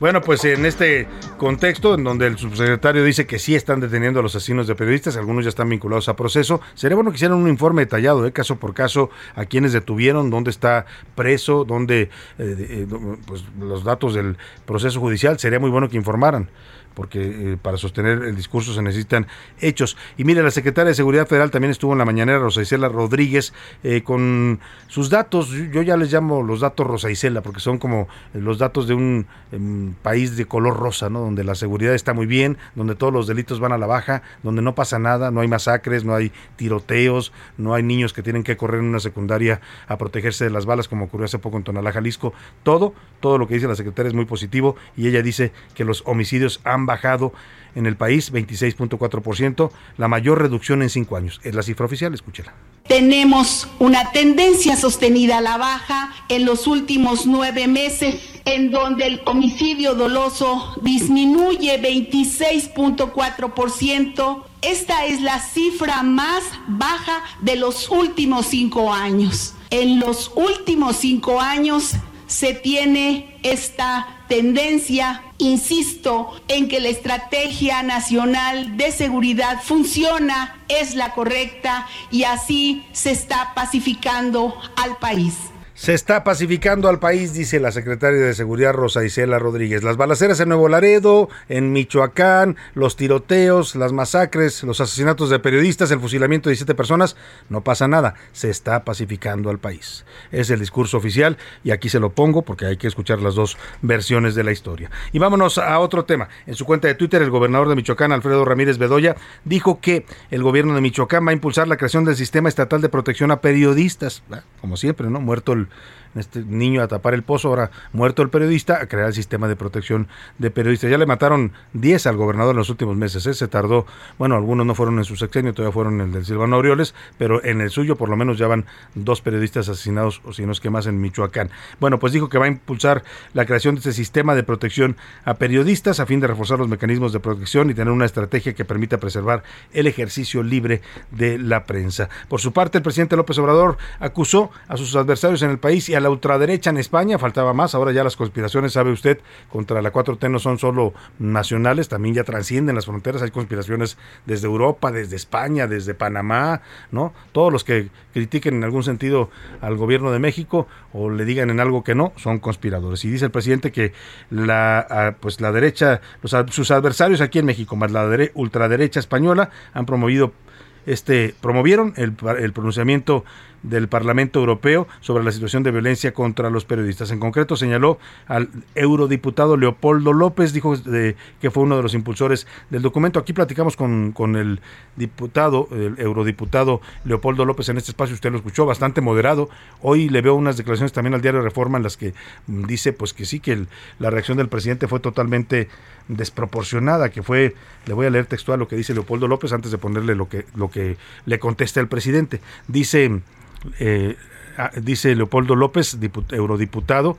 Bueno, pues en este contexto, en donde el subsecretario dice que sí están deteniendo a los asesinos de periodistas, algunos ya están vinculados a proceso, sería bueno que hicieran un informe detallado, de caso por caso, a quienes detuvieron, dónde está preso, dónde, eh, eh, pues, los datos del proceso judicial, sería muy bueno que informaran porque eh, para sostener el discurso se necesitan hechos. Y mire, la secretaria de Seguridad Federal también estuvo en la mañanera, Rosa Isela Rodríguez, eh, con sus datos, yo ya les llamo los datos Rosa Isela, porque son como los datos de un em, país de color rosa, ¿no? donde la seguridad está muy bien, donde todos los delitos van a la baja, donde no pasa nada, no hay masacres, no hay tiroteos, no hay niños que tienen que correr en una secundaria a protegerse de las balas, como ocurrió hace poco en Tonalá, Jalisco. Todo, todo lo que dice la secretaria es muy positivo y ella dice que los homicidios han bajado en el país 26.4%, la mayor reducción en cinco años. Es la cifra oficial, escúchela. Tenemos una tendencia sostenida a la baja en los últimos nueve meses, en donde el homicidio doloso disminuye 26.4%. Esta es la cifra más baja de los últimos cinco años. En los últimos cinco años se tiene esta tendencia, insisto, en que la estrategia nacional de seguridad funciona, es la correcta y así se está pacificando al país. Se está pacificando al país, dice la secretaria de Seguridad Rosa Isela Rodríguez. Las balaceras en Nuevo Laredo, en Michoacán, los tiroteos, las masacres, los asesinatos de periodistas, el fusilamiento de 17 personas, no pasa nada. Se está pacificando al país. Es el discurso oficial y aquí se lo pongo porque hay que escuchar las dos versiones de la historia. Y vámonos a otro tema. En su cuenta de Twitter, el gobernador de Michoacán, Alfredo Ramírez Bedoya, dijo que el gobierno de Michoacán va a impulsar la creación del sistema estatal de protección a periodistas. Como siempre, ¿no? Muerto el time este niño a tapar el pozo, ahora muerto el periodista, a crear el sistema de protección de periodistas. Ya le mataron 10 al gobernador en los últimos meses, ¿eh? se tardó, bueno, algunos no fueron en su sexenio, todavía fueron en el del Silvano Aureoles, pero en el suyo por lo menos ya van dos periodistas asesinados, o si no es que más en Michoacán. Bueno, pues dijo que va a impulsar la creación de este sistema de protección a periodistas a fin de reforzar los mecanismos de protección y tener una estrategia que permita preservar el ejercicio libre de la prensa. Por su parte, el presidente López Obrador acusó a sus adversarios en el país y a la ultraderecha en España, faltaba más, ahora ya las conspiraciones, sabe usted, contra la 4T no son solo nacionales, también ya trascienden las fronteras, hay conspiraciones desde Europa, desde España, desde Panamá, ¿no? Todos los que critiquen en algún sentido al gobierno de México o le digan en algo que no, son conspiradores. Y dice el presidente que la, pues la derecha, sus adversarios aquí en México, más la ultraderecha española, han promovido este promovieron el, el pronunciamiento del Parlamento Europeo sobre la situación de violencia contra los periodistas. En concreto, señaló al eurodiputado Leopoldo López, dijo que fue uno de los impulsores del documento. Aquí platicamos con, con el diputado, el eurodiputado Leopoldo López en este espacio, usted lo escuchó, bastante moderado. Hoy le veo unas declaraciones también al diario Reforma en las que dice pues que sí, que la reacción del presidente fue totalmente desproporcionada, que fue, le voy a leer textual lo que dice Leopoldo López antes de ponerle lo que, lo que le contesta el presidente. Dice, eh, ah, dice Leopoldo López, eurodiputado,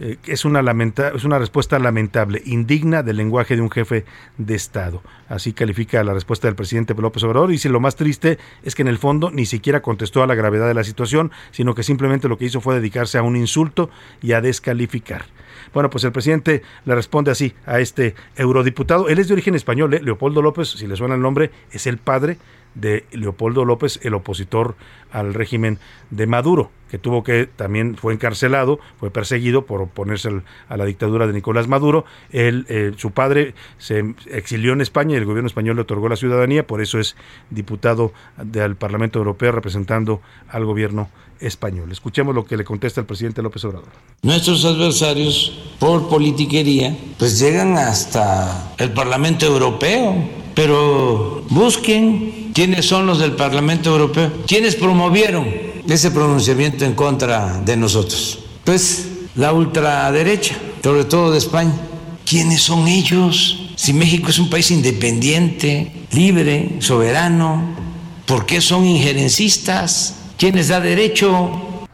eh, es, una lamenta es una respuesta lamentable, indigna del lenguaje de un jefe de Estado. Así califica la respuesta del presidente López Obrador. Y dice, lo más triste es que en el fondo ni siquiera contestó a la gravedad de la situación, sino que simplemente lo que hizo fue dedicarse a un insulto y a descalificar. Bueno, pues el presidente le responde así a este eurodiputado. Él es de origen español, ¿eh? Leopoldo López, si le suena el nombre, es el padre de Leopoldo López, el opositor al régimen de Maduro, que tuvo que también fue encarcelado, fue perseguido por oponerse a la dictadura de Nicolás Maduro. Él, eh, su padre se exilió en España y el gobierno español le otorgó la ciudadanía, por eso es diputado del Parlamento Europeo representando al gobierno español. Escuchemos lo que le contesta el presidente López Obrador. Nuestros adversarios, por politiquería, pues llegan hasta el Parlamento Europeo, pero busquen quiénes son los del Parlamento Europeo, quiénes promovieron ese pronunciamiento en contra de nosotros. Pues la ultraderecha, sobre todo de España. ¿Quiénes son ellos? Si México es un país independiente, libre, soberano, ¿por qué son injerencistas? ¿Quién les da derecho?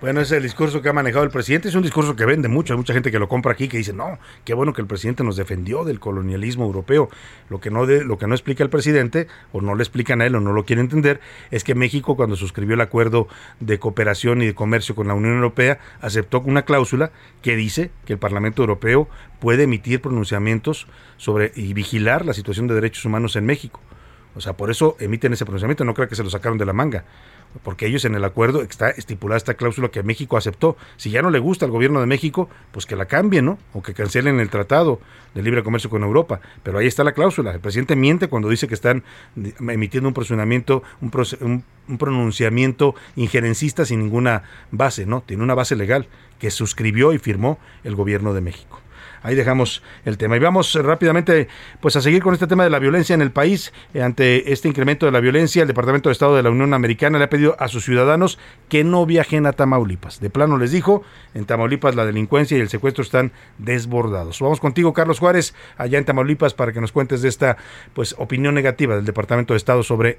Bueno, ese es el discurso que ha manejado el presidente. Es un discurso que vende mucho. Hay mucha gente que lo compra aquí que dice, no, qué bueno que el presidente nos defendió del colonialismo europeo. Lo que no, lo que no explica el presidente, o no le explican a él, o no lo quiere entender, es que México, cuando suscribió el acuerdo de cooperación y de comercio con la Unión Europea, aceptó una cláusula que dice que el Parlamento Europeo puede emitir pronunciamientos sobre y vigilar la situación de derechos humanos en México. O sea, por eso emiten ese pronunciamiento. No creo que se lo sacaron de la manga porque ellos en el acuerdo está estipulada esta cláusula que México aceptó. Si ya no le gusta al gobierno de México, pues que la cambien, ¿no? O que cancelen el tratado de libre comercio con Europa. Pero ahí está la cláusula. El presidente miente cuando dice que están emitiendo un pronunciamiento, un, un pronunciamiento injerencista sin ninguna base, ¿no? Tiene una base legal que suscribió y firmó el gobierno de México ahí dejamos el tema. Y vamos rápidamente pues a seguir con este tema de la violencia en el país. Eh, ante este incremento de la violencia, el Departamento de Estado de la Unión Americana le ha pedido a sus ciudadanos que no viajen a Tamaulipas. De plano les dijo, en Tamaulipas la delincuencia y el secuestro están desbordados. Vamos contigo, Carlos Juárez, allá en Tamaulipas, para que nos cuentes de esta pues opinión negativa del Departamento de Estado sobre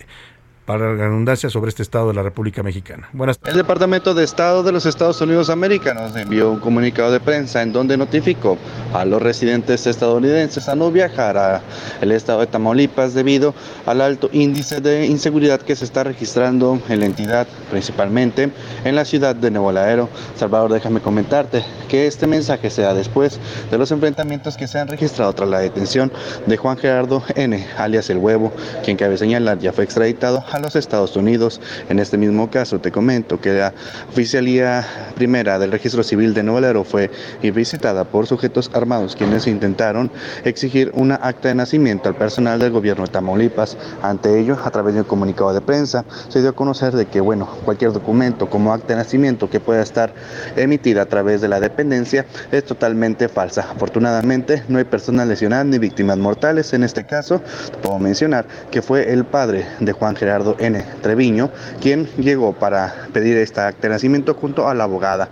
para la redundancia sobre este Estado de la República Mexicana. Buenas El Departamento de Estado de los Estados Unidos Americanos envió un comunicado de prensa en donde notificó a los residentes estadounidenses a no viajar al estado de Tamaulipas debido al alto índice de inseguridad que se está registrando en la entidad, principalmente en la ciudad de Nuevo Laero. Salvador, déjame comentarte que este mensaje se da después de los enfrentamientos que se han registrado tras la detención de Juan Gerardo N., alias El Huevo, quien cabe señalar ya fue extraditado a los Estados Unidos. En este mismo caso, te comento que la Oficialía Primera del Registro Civil de Nuevo Laredo fue visitada por sujetos armados quienes intentaron exigir una acta de nacimiento al personal del gobierno de Tamaulipas. Ante ello, a través de un comunicado de prensa, se dio a conocer de que, bueno, cualquier documento como acta de nacimiento que pueda estar emitida a través de la dependencia es totalmente falsa. Afortunadamente, no hay personas lesionadas ni víctimas mortales. En este caso, puedo mencionar que fue el padre de Juan Gerardo N. Treviño, quien llegó para pedir este acta de nacimiento junto a la abogada.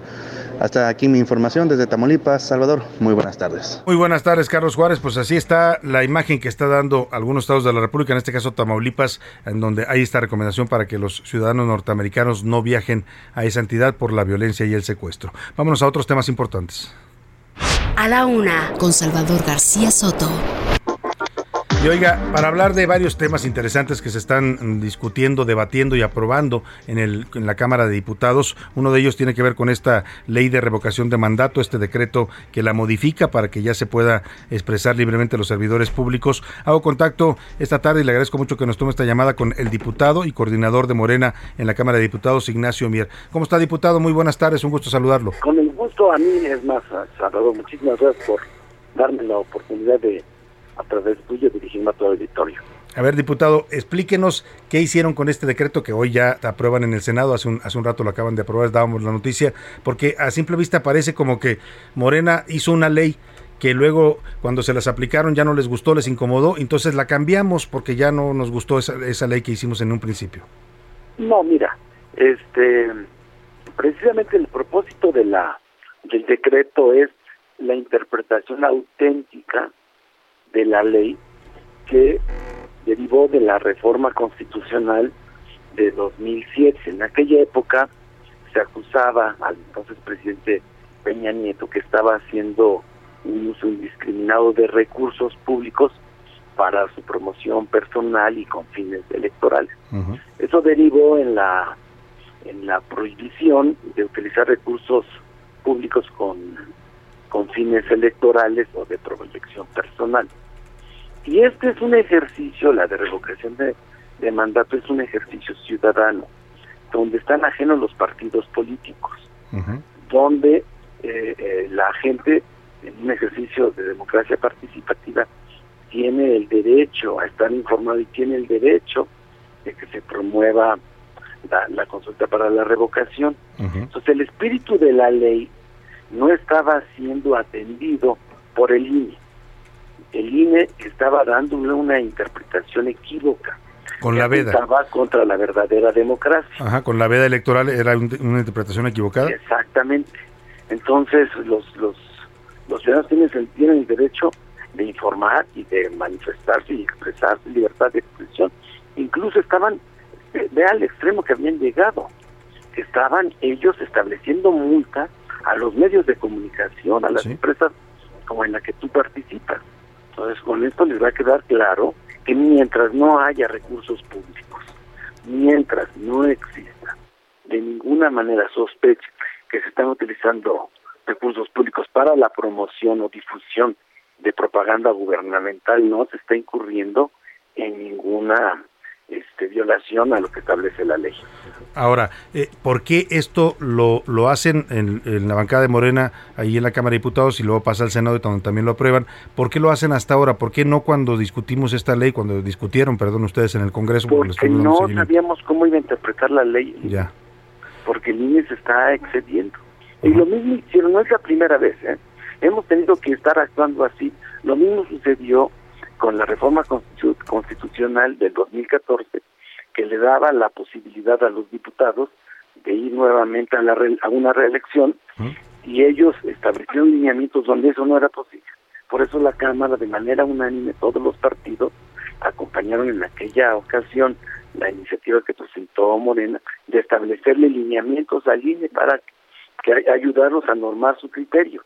Hasta aquí mi información desde Tamaulipas, Salvador. Muy buenas tardes. Muy buenas tardes, Carlos Juárez. Pues así está la imagen que está dando algunos estados de la República, en este caso Tamaulipas, en donde hay esta recomendación para que los ciudadanos norteamericanos no viajen a esa entidad por la violencia y el secuestro. Vámonos a otros temas importantes. A la una, con Salvador García Soto. Y oiga, para hablar de varios temas interesantes que se están discutiendo, debatiendo y aprobando en, el, en la Cámara de Diputados, uno de ellos tiene que ver con esta ley de revocación de mandato, este decreto que la modifica para que ya se pueda expresar libremente los servidores públicos. Hago contacto esta tarde y le agradezco mucho que nos tome esta llamada con el diputado y coordinador de Morena en la Cámara de Diputados, Ignacio Mier. ¿Cómo está, diputado? Muy buenas tardes, un gusto saludarlo. Con el gusto a mí es más, Salvador, muchísimas gracias por darme la oportunidad de a través tuyo dirigirme a todo el auditorio. A ver, diputado, explíquenos qué hicieron con este decreto que hoy ya aprueban en el Senado, hace un, hace un rato lo acaban de aprobar, dábamos la noticia, porque a simple vista parece como que Morena hizo una ley que luego cuando se las aplicaron ya no les gustó, les incomodó, entonces la cambiamos porque ya no nos gustó esa, esa ley que hicimos en un principio. No, mira, este, precisamente el propósito de la del decreto es la interpretación auténtica de la ley que derivó de la reforma constitucional de 2007. En aquella época se acusaba al entonces presidente Peña Nieto que estaba haciendo un uso indiscriminado de recursos públicos para su promoción personal y con fines electorales. Eso derivó en la en la prohibición de utilizar recursos públicos con, con fines electorales o de proyección personal. Y este es un ejercicio, la de revocación de, de mandato es un ejercicio ciudadano, donde están ajenos los partidos políticos, donde eh, eh, la gente, en un ejercicio de democracia participativa, tiene el derecho a estar informado y tiene el derecho de que se promueva la, la consulta para la revocación. Entonces el espíritu de la ley no estaba siendo atendido por el INE. El INE estaba dándole una interpretación equívoca. Con la veda. Estaba contra la verdadera democracia. Ajá, con la veda electoral era un, una interpretación equivocada. Exactamente. Entonces los los los ciudadanos tienen, el- tienen el derecho de informar y de manifestarse y expresarse, libertad de expresión. Incluso estaban, ve- vea al extremo que habían llegado, estaban ellos estableciendo multas a los medios de comunicación, a las empresas como en la que tú participas. Entonces con esto les va a quedar claro que mientras no haya recursos públicos, mientras no exista de ninguna manera sospecha que se están utilizando recursos públicos para la promoción o difusión de propaganda gubernamental, no se está incurriendo en ninguna este, violación a lo que establece la ley. Ahora, eh, ¿por qué esto lo, lo hacen en, en la bancada de Morena, ahí en la Cámara de Diputados, y luego pasa al Senado donde también lo aprueban? ¿Por qué lo hacen hasta ahora? ¿Por qué no cuando discutimos esta ley, cuando discutieron, perdón, ustedes en el Congreso? porque no sabíamos cómo iba a interpretar la ley, Ya. porque el INE se está excediendo. Y lo mismo hicieron, no es la primera vez, ¿eh? hemos tenido que estar actuando así. Lo mismo sucedió con la reforma constitu- constitucional del 2014, que le daba la posibilidad a los diputados de ir nuevamente a, la re- a una reelección y ellos establecieron lineamientos donde eso no era posible. Por eso la Cámara, de manera unánime, todos los partidos acompañaron en aquella ocasión la iniciativa que presentó Morena de establecerle lineamientos al INE para que ay- ayudarlos a normar su criterio.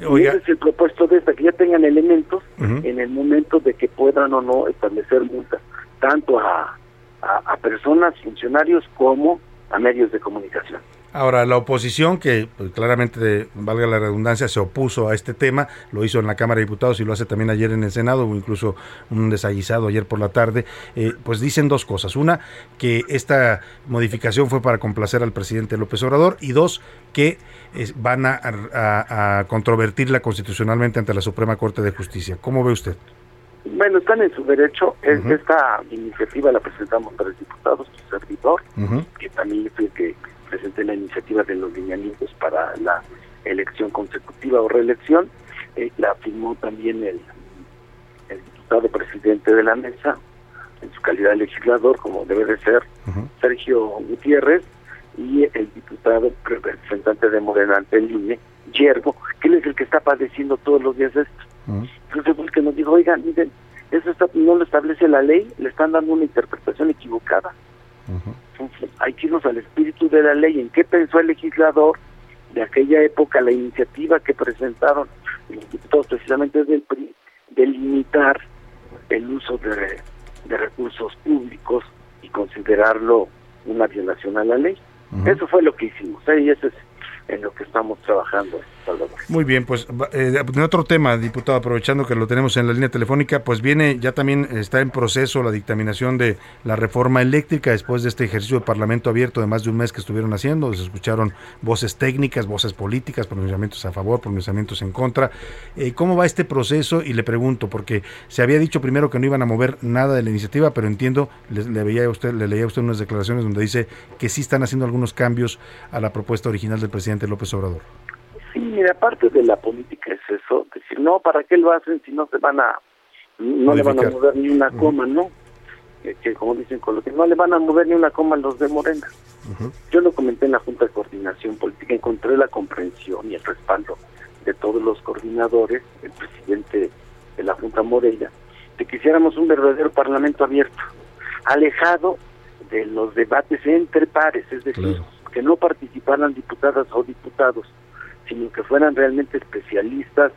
Y ese es el propuesto de esta, que ya tengan elementos en el momento de que puedan o no establecer multas, tanto a, a, a personas, funcionarios, como a medios de comunicación. Ahora, la oposición, que pues, claramente, valga la redundancia, se opuso a este tema, lo hizo en la Cámara de Diputados y lo hace también ayer en el Senado, o incluso un desaguisado ayer por la tarde, eh, pues dicen dos cosas. Una, que esta modificación fue para complacer al presidente López Obrador, y dos, que eh, van a, a- a controvertirla constitucionalmente ante la Suprema Corte de Justicia. ¿Cómo ve usted? Bueno, están en su derecho. Es- Esta iniciativa la presentamos tres diputados, su servidor, que también fue el que presenté la iniciativa de los lineamientos para la elección consecutiva o reelección. Eh, la firmó también el, el diputado presidente de la mesa, en su calidad de legislador, como debe de ser, Sergio Gutiérrez, y el diputado representante de Morena ante el INE, Yergo, que él es el que está padeciendo todos los días esto. Entonces fue el que nos dijo, oigan, miren, eso está- no lo establece la ley, le están dando una interpretación equivocada. Entonces, hay que irnos al espíritu de la ley, en qué pensó el legislador de aquella época, la iniciativa que presentaron los diputados precisamente del PRI, de limitar el uso de, de recursos públicos y considerarlo una violación a la ley. Eso fue lo que hicimos, ¿eh? y eso es en lo que estamos trabajando Muy bien, pues eh, en otro tema, diputado, aprovechando que lo tenemos en la línea telefónica, pues viene, ya también está en proceso la dictaminación de la reforma eléctrica después de este ejercicio de Parlamento abierto de más de un mes que estuvieron haciendo, se escucharon voces técnicas, voces políticas, pronunciamientos a favor, pronunciamientos en contra. Eh, ¿Cómo va este proceso? Y le pregunto, porque se había dicho primero que no iban a mover nada de la iniciativa, pero entiendo, le, le veía usted, le leía a usted unas declaraciones donde dice que sí están haciendo algunos cambios a la propuesta original del presidente López Obrador. Sí, mira, parte de la política es eso, decir, no, ¿para qué lo hacen si no se van a, no le van a mover ni una coma, ¿no? Que, como dicen con lo que no le van a mover ni una coma los de Morena. Yo lo comenté en la Junta de Coordinación Política, encontré la comprensión y el respaldo de todos los coordinadores, el presidente de la Junta Moreira, de que hiciéramos un verdadero parlamento abierto, alejado de los debates entre pares, es decir, que no participaran diputadas o diputados, sino que fueran realmente especialistas,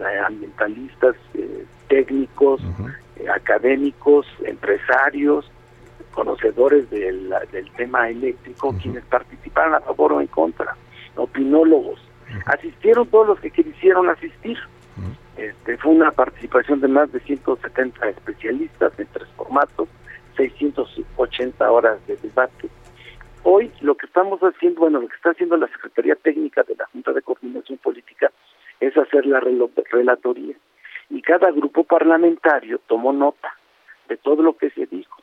eh, ambientalistas, eh, técnicos, eh, académicos, empresarios, conocedores del, del tema eléctrico, quienes participaran a favor o en contra, opinólogos. Asistieron todos los que quisieron asistir. Este, fue una participación de más de 170 especialistas en tres formatos, 680 horas de debate. Hoy lo que estamos haciendo, bueno, lo que está haciendo la Secretaría Técnica de la Junta de Coordinación Política es hacer la relatoría. Y cada grupo parlamentario tomó nota de todo lo que se dijo.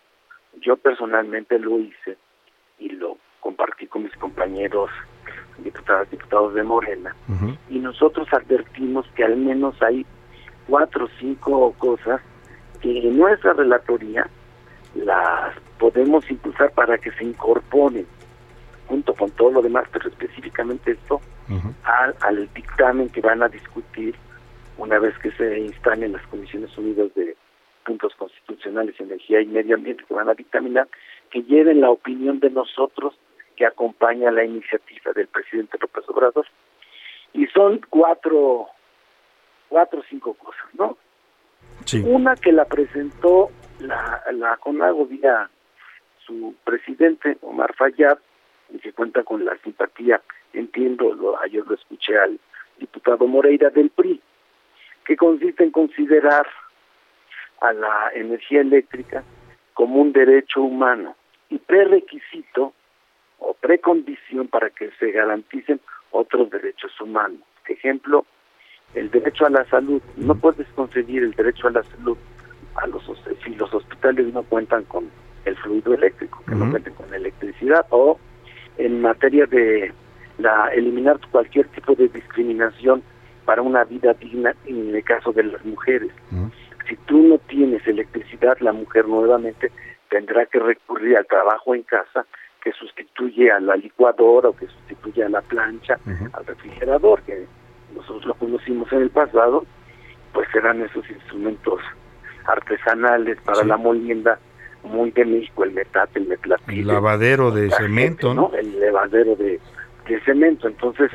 Yo personalmente lo hice y lo compartí con mis compañeros diputadas, diputados de Morena. Y nosotros advertimos que al menos hay cuatro o cinco cosas que en nuestra relatoría las podemos impulsar para que se incorporen junto con todo lo demás, pero específicamente esto al, al, dictamen que van a discutir una vez que se instalen las Comisiones Unidas de Puntos Constitucionales, Energía y Medio Ambiente que van a dictaminar, que lleven la opinión de nosotros que acompaña la iniciativa del presidente López Obrador. Y son cuatro, cuatro o cinco cosas, ¿no? Una que la presentó la, la CONAGO vía su presidente, Omar Fayad, y que cuenta con la simpatía, entiendo, lo, ayer lo escuché al diputado Moreira del PRI, que consiste en considerar a la energía eléctrica como un derecho humano y prerequisito o precondición para que se garanticen otros derechos humanos. Ejemplo, el derecho a la salud. No puedes conseguir el derecho a la salud a los si los hospitales no cuentan con el fluido eléctrico, que no cuenten con electricidad o en materia de la eliminar cualquier tipo de discriminación para una vida digna en el caso de las mujeres. Si tú no tienes electricidad, la mujer nuevamente tendrá que recurrir al trabajo en casa que sustituye a la licuadora o que sustituye a la plancha, al refrigerador, que nosotros lo conocimos en el pasado, pues serán esos instrumentos artesanales para la molienda muy de México, el metate, el metlatil. El lavadero de cemento, ¿no? El lavadero de, cemento. Entonces,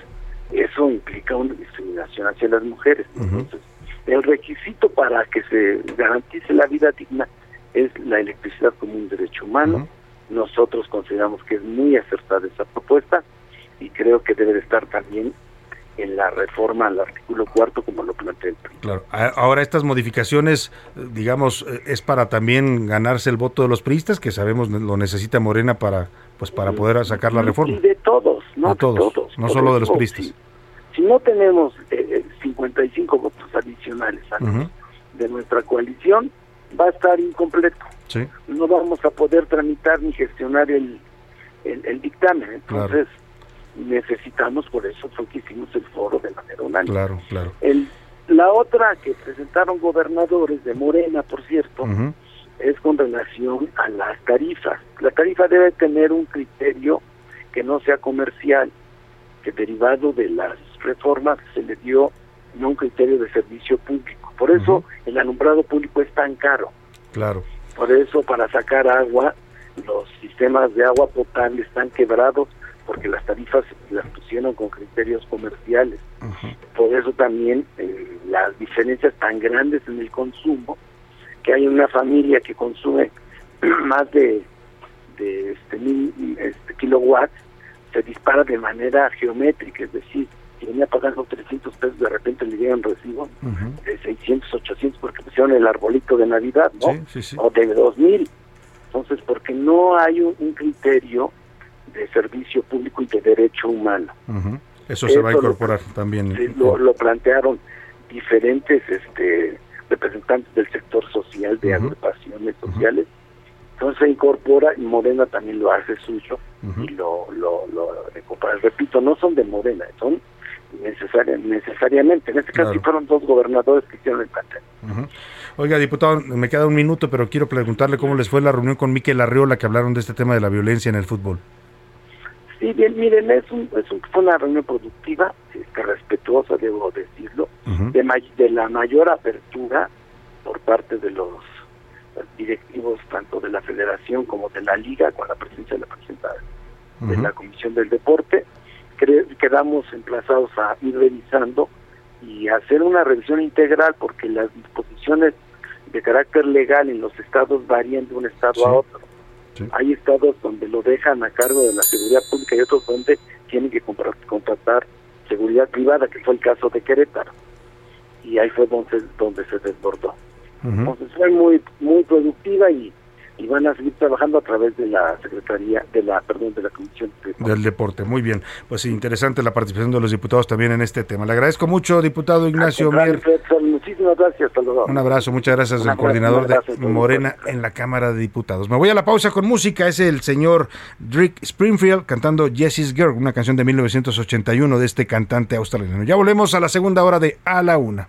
eso implica una discriminación hacia las mujeres. Entonces, el requisito para que se garantice la vida digna es la electricidad como un derecho humano. Nosotros consideramos que es muy acertada esa propuesta y creo que debe de estar también en la reforma al artículo cuarto como lo plantea el PRI. Claro. Ahora estas modificaciones, digamos, eh, es para también ganarse el voto de los priistas, que sabemos lo necesita Morena para pues para poder sacar la reforma. Y de todos, no de todos, no solo de los priistas. Si, no tenemos eh, 55 votos adicionales de nuestra coalición, va a estar incompleto. No vamos a poder tramitar ni gestionar el, el, dictamen. Entonces, necesitamos, por eso fue que hicimos el foro de manera unánime. Claro, claro. El, la otra que presentaron gobernadores de Morena, por cierto, es con relación a las tarifas. La tarifa debe tener un criterio que no sea comercial, que derivado de las reformas se le dio no un criterio de servicio público. Por eso el alumbrado público es tan caro. Claro. Por eso para sacar agua, los sistemas de agua potable están quebrados porque las tarifas las pusieron con criterios comerciales. Por eso también eh, las diferencias tan grandes en el consumo, que hay una familia que consume más de, de este, mil este, kilowatts, se dispara de manera geométrica, es decir, y venía pagando 300 pesos, de repente le llegan recibo de 600, 800 porque pusieron el arbolito de Navidad, ¿no? O de 2000. Entonces, porque no hay un, un criterio de servicio público y de derecho humano. Eso se va a incorporar también. Lo, lo plantearon diferentes este representantes del sector social, de agrupaciones sociales. Entonces se incorpora y Morena también lo hace suyo y lo, lo, lo. Repito, no son de Morena, son necesaria, necesariamente. En este caso sí fueron dos gobernadores que hicieron el plantel. Oiga, diputado, me queda un minuto, pero quiero preguntarle cómo les fue la reunión con Miquel Arriola, que hablaron de este tema de la violencia en el fútbol. Sí, bien, miren, es, un, es un- fue una reunión productiva, este, respetuosa, debo decirlo, de, may- de la mayor apertura por parte de los directivos tanto de la federación como de la liga con la presencia de la presidenta de la comisión del deporte. Cre- quedamos emplazados a ir revisando y hacer una revisión integral porque las disposiciones de carácter legal en los estados varían de un estado a otro hay estados donde lo dejan a cargo de la seguridad pública y otros donde tienen que contratar seguridad privada, que fue el caso de Querétaro. Y ahí fue donde, donde se desbordó. Entonces fue muy muy productiva y, y van a seguir trabajando a través de la Secretaría, de la, perdón, de la Comisión de Del deporte, muy bien. Pues interesante la participación de los diputados también en este tema. Le agradezco mucho, diputado Ignacio Mier. Muchísimas gracias, hasta luego. Un abrazo, muchas gracias al coordinador de. Morena en la Cámara de Diputados. Me voy a la pausa con música, es el señor Rick Springfield cantando Jessie's Girl, una canción de 1981 de este cantante australiano. Ya volvemos a la segunda hora de A la Una.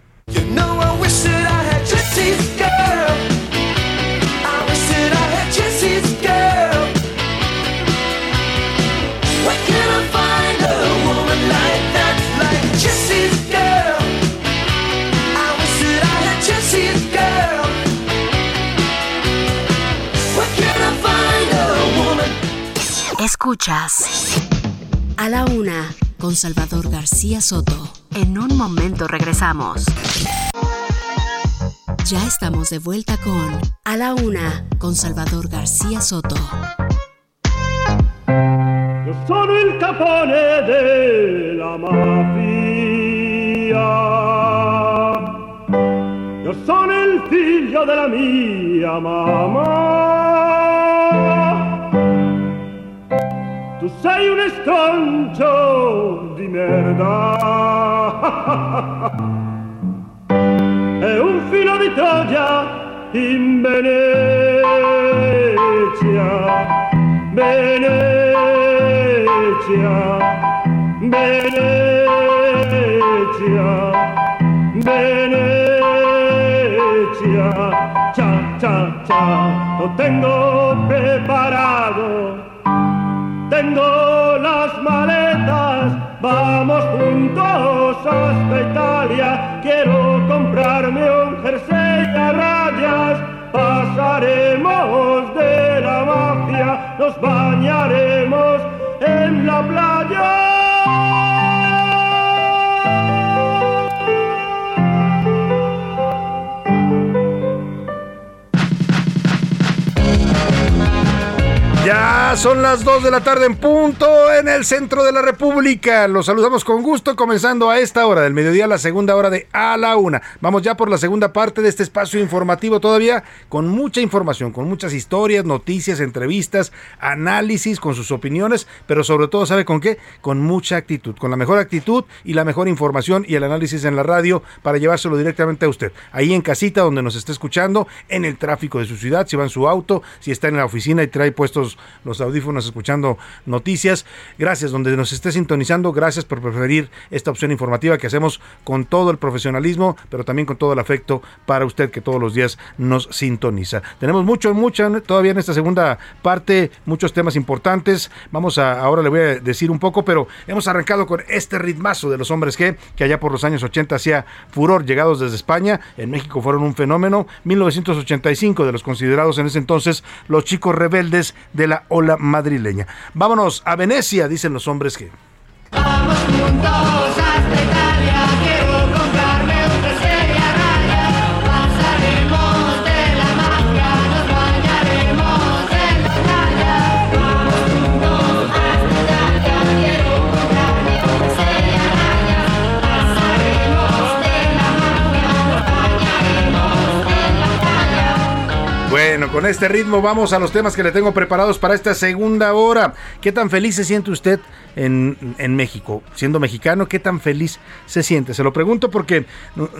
Escuchas A la Una con Salvador García Soto. En un momento regresamos. Ya estamos de vuelta con A la Una con Salvador García Soto. Io sono il capone della mafia. Io sono il figlio della mia mamma. Tu sei un estroncio di merda. E un filo di Troia in Venezia. Venezia, Venezia, Venezia, cha, cha, cha, lo tengo preparado, tengo las maletas, vamos juntos hasta Italia, quiero comprarme un jersey a rayas, pasaremos de la mafia, nos bañaremos en la playa. Ya son las 2 de la tarde en punto en el centro de la República. Los saludamos con gusto, comenzando a esta hora del mediodía, la segunda hora de A la Una. Vamos ya por la segunda parte de este espacio informativo todavía con mucha información, con muchas historias, noticias, entrevistas, análisis, con sus opiniones, pero sobre todo, ¿sabe con qué? Con mucha actitud, con la mejor actitud y la mejor información y el análisis en la radio para llevárselo directamente a usted. Ahí en casita donde nos esté escuchando, en el tráfico de su ciudad, si va en su auto, si está en la oficina y trae puestos los audífonos escuchando noticias. Gracias, donde nos esté sintonizando, gracias por preferir esta opción informativa que hacemos con todo el profesionalismo, pero también con todo el afecto para usted que todos los días nos sintoniza. Tenemos mucho, mucha todavía en esta segunda parte, muchos temas importantes. Vamos a, ahora le voy a decir un poco, pero hemos arrancado con este ritmazo de los hombres G, que allá por los años 80 hacía furor, llegados desde España. En México fueron un fenómeno. 1985 de los considerados en ese entonces los chicos rebeldes de la ola madrileña. Vámonos a Venecia, dicen los hombres G. Juntos hasta Bueno, con este ritmo vamos a los temas que le tengo preparados para esta segunda hora. ¿Qué tan feliz se siente usted en, México? Siendo mexicano, ¿qué tan feliz se siente? Se lo pregunto porque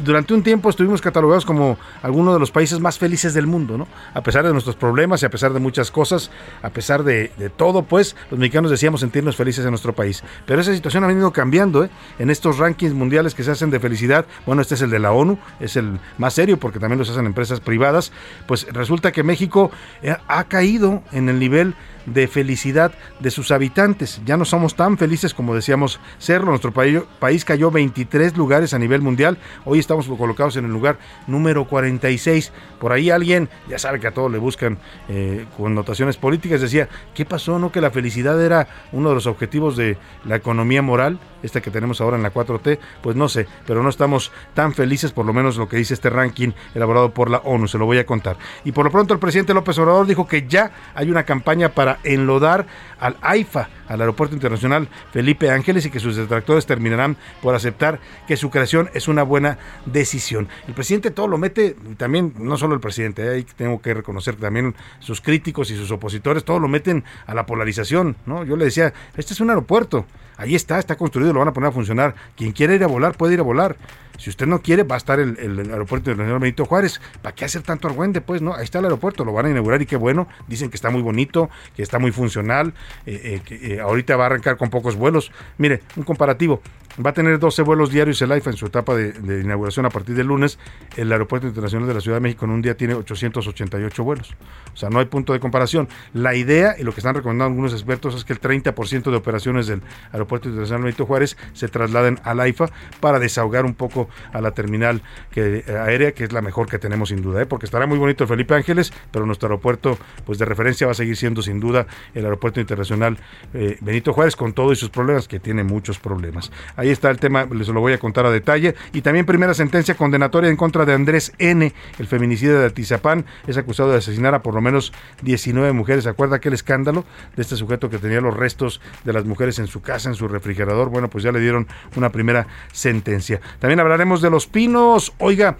durante un tiempo estuvimos catalogados como algunos de los países más felices del mundo, ¿no? A pesar de nuestros problemas y a pesar de muchas cosas, a pesar de, de todo, pues los mexicanos decíamos sentirnos felices en nuestro país. Pero esa situación ha venido cambiando, ¿eh? En estos rankings mundiales que se hacen de felicidad, bueno, este es el de la ONU, es el más serio porque también los hacen empresas privadas, pues resulta que México eh, ha caído en el nivel de felicidad de sus habitantes. Ya no somos tan felices como decíamos serlo. Nuestro país, cayó 23 lugares a nivel mundial. Hoy estamos colocados en el lugar número 46. Por ahí alguien, ya sabe que a todos le buscan eh, connotaciones políticas, decía, ¿qué pasó? ¿No que la felicidad era uno de los objetivos de la economía moral? Esta que tenemos ahora en la 4T, pues no sé, pero no estamos tan felices, por lo menos lo que dice este ranking elaborado por la ONU, se lo voy a contar. Y por lo pronto el presidente López Obrador dijo que ya hay una campaña para enlodar al AIFA, al Aeropuerto Internacional Felipe Ángeles, y que sus detractores terminarán por aceptar que su creación es una buena decisión. El presidente todo lo mete, también, no solo el presidente, eh, ahí tengo que reconocer también sus críticos y sus opositores, todo lo meten a la polarización, ¿no? Yo le decía, este es un aeropuerto, ahí está, está construido, lo van a poner a funcionar. Quien quiera ir a volar, puede ir a volar. Si usted no quiere, va a estar el, el aeropuerto internacional Benito Juárez. ¿Para qué hacer tanto argüende? Pues no, ahí está el aeropuerto, lo van a inaugurar y qué bueno. Dicen que está muy bonito, que está muy funcional, eh, eh, que eh, ahorita va a arrancar con pocos vuelos. Mire, un comparativo. Va a tener 12 vuelos diarios el AIFA en su etapa de, de, inauguración a partir del lunes. El Aeropuerto Internacional de la Ciudad de México en un día tiene 888 vuelos. O sea, no hay punto de comparación. La idea y lo que están recomendando algunos expertos es que el 30% de operaciones del Aeropuerto Internacional Benito Juárez se trasladen al AIFA para desahogar un poco a la terminal que, aérea, que es la mejor que tenemos sin duda, ¿eh? porque estará muy bonito el Felipe Ángeles, pero nuestro aeropuerto pues de referencia va a seguir siendo sin duda el Aeropuerto Internacional eh, Benito Juárez con todos sus problemas, que tiene muchos problemas. Ahí está el tema, les lo voy a contar a detalle. Y también primera sentencia condenatoria en contra de Andrés N., el feminicida de Atizapán, es acusado de asesinar a por lo menos 19 mujeres. ¿Se acuerda aquel escándalo de este sujeto que tenía los restos de las mujeres en su casa, en su refrigerador? Bueno, pues ya le dieron una primera sentencia. También hablaremos de los pinos. Oiga,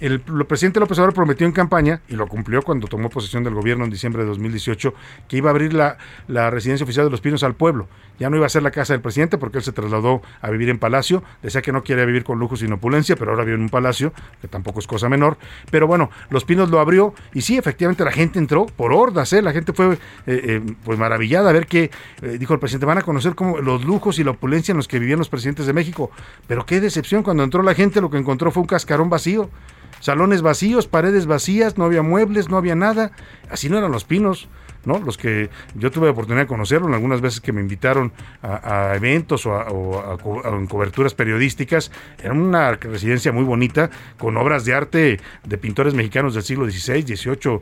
el, presidente López Obrador prometió en campaña, y lo cumplió cuando tomó posesión del gobierno en diciembre de 2018, que iba a abrir la, la, residencia oficial de los Pinos al pueblo. Ya no iba a ser la casa del presidente porque él se trasladó a vivir en palacio. Decía que no quería vivir con lujo sin opulencia, pero ahora vive en un palacio, que tampoco es cosa menor. Pero bueno, los Pinos lo abrió y sí, efectivamente la gente entró por hordas, ¿eh? la gente fue eh, eh, pues maravillada a ver que, eh, dijo el presidente, van a conocer como los lujos y la opulencia en los que vivían los presidentes de México. Pero qué decepción, cuando entró la gente lo que encontró fue un cascarón vacío. Salones vacíos, paredes vacías, no había muebles, no había nada. Así no eran los pinos. ¿No? Los que yo tuve la oportunidad de conocerlo algunas veces que me invitaron a, eventos o, a, coberturas periodísticas. Era una residencia muy bonita con obras de arte de pintores mexicanos del siglo XVI, XVIII,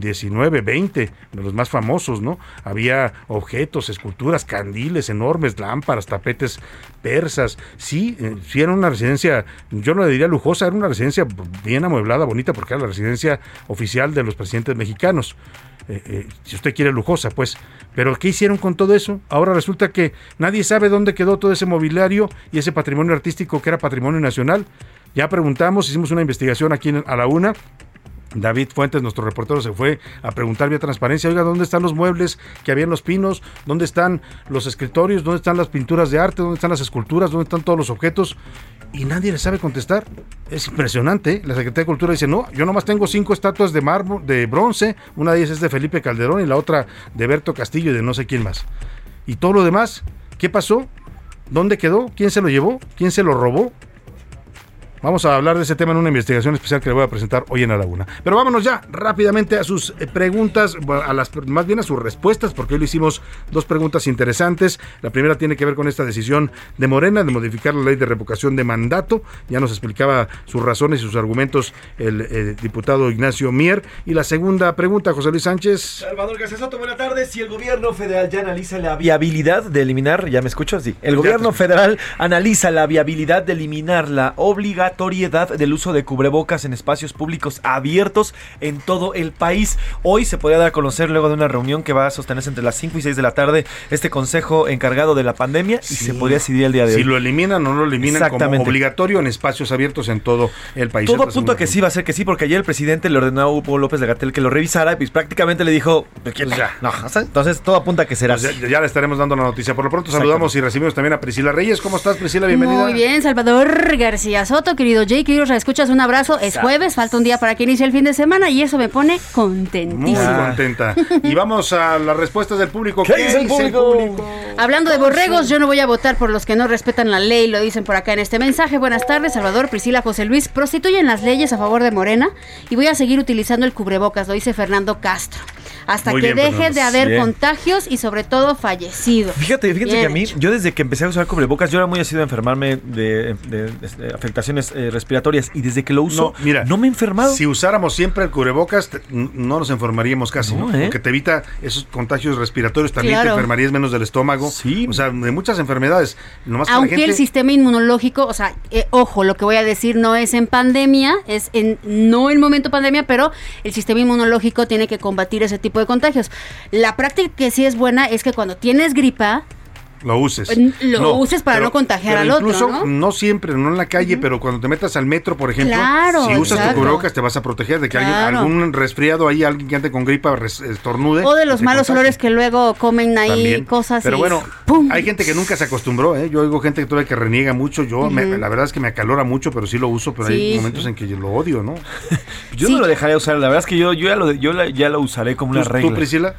XIX, XX, de los más famosos, ¿no? Había objetos, esculturas, candiles enormes, lámparas, tapetes persas. Sí, eh, sí era una residencia, yo no le diría lujosa, era una residencia bien amueblada, bonita, porque era la residencia oficial de los presidentes mexicanos. Eh, eh, si usted quiere lujosa, pues. Pero ¿qué hicieron con todo eso? Ahora resulta que nadie sabe dónde quedó todo ese mobiliario y ese patrimonio artístico que era patrimonio nacional. Ya preguntamos, hicimos una investigación aquí a la una. David Fuentes, nuestro reportero, se fue a preguntar vía transparencia, oiga, ¿dónde están los muebles que había en los pinos? ¿Dónde están los escritorios? ¿Dónde están las pinturas de arte? ¿Dónde están las esculturas? ¿Dónde están todos los objetos? Y nadie le sabe contestar. Es impresionante. La Secretaría de Cultura dice, no, yo nomás tengo cinco estatuas de mármol, de bronce. Una de ellas es de Felipe Calderón y la otra de Berto Castillo y de no sé quién más. ¿Y todo lo demás? ¿Qué pasó? ¿Dónde quedó? ¿Quién se lo llevó? ¿Quién se lo robó? Vamos a hablar de ese tema en una investigación especial que le voy a presentar hoy en la laguna. Pero vámonos ya rápidamente a sus eh, preguntas, a las más bien a sus respuestas, porque hoy le hicimos dos preguntas interesantes. La primera tiene que ver con esta decisión de Morena de modificar la ley de revocación de mandato. Ya nos explicaba sus razones y sus argumentos el, el diputado Ignacio Mier. Y la segunda pregunta, José Luis Sánchez. Salvador García Soto, buenas tardes. Si el gobierno federal ya analiza la viabilidad de eliminar, ¿ya me escucho? Sí. El gobierno federal analiza la viabilidad de eliminar la obligación obligatoriedad del uso de cubrebocas en espacios públicos abiertos en todo el país. Hoy se podría dar a conocer luego de una reunión que va a sostenerse entre las 5 y 6 de la tarde este consejo encargado de la pandemia y se podría decidir el día de Si hoy. lo eliminan o no lo eliminan como obligatorio en espacios abiertos en todo el país. Todo apunta a que sí va a ser que sí, porque ayer el presidente le ordenó a Hugo López de Gatel que lo revisara y pues prácticamente le dijo, pues ya, no, sea, entonces todo apunta a que será Pues ya, ya le estaremos dando la noticia. Por lo pronto saludamos y recibimos también a Priscila Reyes. ¿Cómo estás, Priscila? Bienvenida. Muy bien, Salvador García Soto, querido Jay, queridos escuchas, un abrazo. Es jueves, falta un día para que inicie el fin de semana y eso me pone Muy contentísima. contenta. Y vamos a las respuestas del público. ¿Qué dice el público? Hablando de borregos, yo no voy a votar por los que no respetan la ley, lo dicen por acá en este mensaje. Buenas tardes, Salvador, Priscila, José Luis. Prostituyen las leyes a favor de Morena y voy a seguir utilizando el cubrebocas, lo dice Fernando Castro. Hasta Muy que bien, deje Fernando. de haber Bien. contagios y sobre todo fallecidos. Fíjate, Bien que a mí, hecho. yo desde que empecé a usar cubrebocas, yo era muy asiduo a enfermarme de, de- de afectaciones eh, respiratorias y desde que lo uso, No, mira, no me he enfermado. Si usáramos siempre el cubrebocas, te- no nos enfermaríamos casi, ¿no? No, ¿eh? Porque te evita esos contagios respiratorios, también te enfermarías menos del estómago. O sea, de muchas enfermedades. Nomás que la Aunque gente- el sistema inmunológico, o sea, eh, ojo, lo que voy a decir no es en pandemia, es en no en momento pandemia, pero el sistema inmunológico tiene que combatir ese tipo de contagios. La práctica que sí es buena es que cuando tienes gripa, Lo uses. Lo uses para no contagiar al otro, incluso, ¿no? siempre, no en la calle, pero cuando te metas al metro, por ejemplo, Claro, si usas exacto. tu cubrebocas te vas a proteger de que alguien- algún resfriado ahí, alguien que ande con gripa, res- estornude. o de los malos contagie. olores que luego comen ahí También. cosas Pero y bueno, hay gente que nunca se acostumbró, ¿eh? Yo oigo gente que todavía que reniega mucho. Yo, me- la verdad es que me acalora mucho, pero sí lo uso, pero hay Sí. momentos en que yo lo odio, ¿no? Yo no lo dejaré de usar, la verdad es que yo, yo, ya, lo, yo la- ya lo usaré como una ¿Tú, regla. tú, Priscila?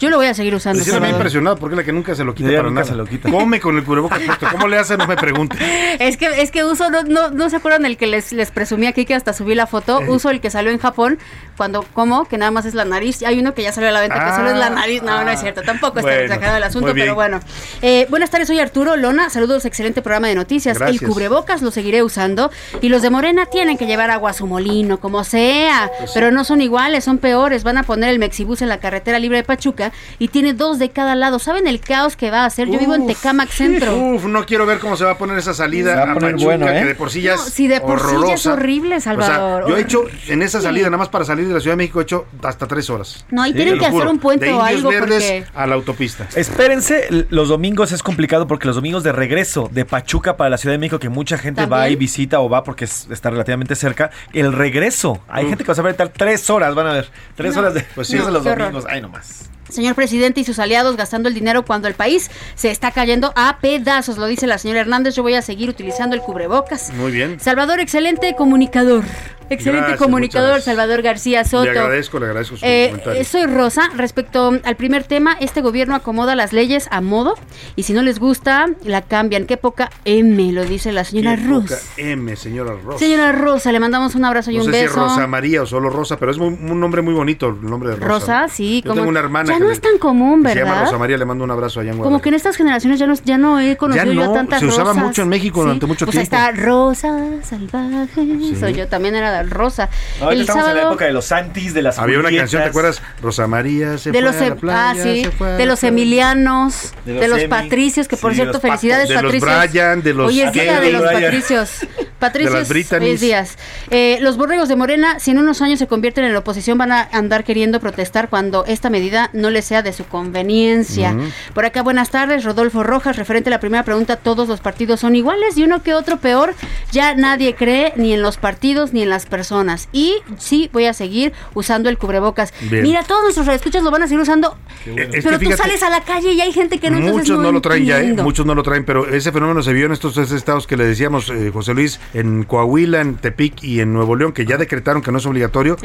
Yo lo voy a seguir usando. Priscila me ha impresionado porque es la que nunca se lo quita para nunca nada. se lo quita. Come con el cubrebocas puesto. ¿Cómo le hace? No me pregunte. Es que, es que uso, no, no, no se acuerdan el que les, les presumí aquí que hasta subí la foto, Eh. uso el que salió en Japón, cuando como, que nada más es la nariz, hay uno que ya salió a la venta que Ah, solo es la nariz, no, no es cierto, tampoco está exagerado el asunto, pero bueno. Eh, buenas tardes, soy Arturo Lona, saludos, excelente programa de noticias, Gracias. el cubrebocas lo seguiré usando y los de Morena tienen que llevar agua a su molino, como sea, Pues sí. pero no son iguales, son peores, van a poner el Mexibus en la carretera libre de Pachuca y tiene dos de cada lado, ¿saben el caos que va a hacer? Yo vivo en Tecamac Centro. Uf, no quiero ver cómo se va a poner esa salida Se va a Pachuca, bueno, ¿eh? que de por sí ya No, es si de por sí ya es horrorosa. horrible, Salvador, O sea, yo he hecho en esa salida, nada más para salir de la Ciudad de México, he hecho hasta tres horas. No, y Sí, tienen que hacer un puente de o algo Verdes porque... a la autopista. Espérense, los domingos es complicado porque los domingos de regreso de Pachuca para la Ciudad de México, que mucha gente va y visita o va porque es- está relativamente cerca, el regreso, hay gente que va a saber estar tres horas, van a ver, tres No, horas de, Pues sí, no, de los qué horror. domingos, ay nomás. Señor presidente y sus aliados gastando el dinero cuando el país se está cayendo a pedazos, lo dice la señora Hernández. Yo voy a seguir utilizando el cubrebocas. Muy bien. Salvador, excelente comunicador. Excelente Gracias, comunicador. Salvador García Soto. Le agradezco, le agradezco su Eh, comentario. soy Rosa. Respecto al primer tema, este gobierno acomoda las leyes a modo y si no les gusta, la cambian. Qué poca M, lo dice la señora Qué Ruz. poca M, señora Rosa. Señora Rosa, le mandamos un abrazo y no un sé si es beso. Rosa María o solo Rosa, pero es muy- un nombre muy bonito el nombre de Rosa. Rosa, sí. Yo como- tengo una hermana no es tan común, que Se llama ¿verdad? Rosa María, le mando un abrazo allá en Como que en estas generaciones ya no, ya no he conocido Ya yo no, a tantas se usaba rosas. mucho en México durante mucho o sea, tiempo. está Rosa Salvaje. Soy yo, también era de Rosa. Ahorita el estamos en la sábado época de los Santis, de las Había una canción, ¿te acuerdas? Rosa María se de fue los, a la em- playa, ah, sí, se fue de los. Emilianos, De de los los, Emi. Patricios, que por Sí, cierto, los felicidades De los Patricios. Brian, de los Hoy es día de los. Patricios. Patricios, De es días. Eh, los borregos de Morena, si en unos años se convierten en la oposición, van a andar queriendo protestar cuando esta medida no les sea de su conveniencia. Por acá, buenas tardes, Rodolfo Rojas, referente a la primera pregunta, todos los partidos son iguales y uno que otro peor, ya nadie cree ni en los partidos ni en las personas. Y sí, voy a seguir usando el cubrebocas. Bien. Mira, todos nuestros escuchas lo van a seguir usando, Es que pero tú sales a la calle y hay gente que no Muchos no, lo traen ya, ¿eh? muchos no lo traen, pero ese fenómeno se vio en estos tres estados que le decíamos, eh, José Luis, en Coahuila, en Tepic y en Nuevo León, que ya decretaron que no es obligatorio.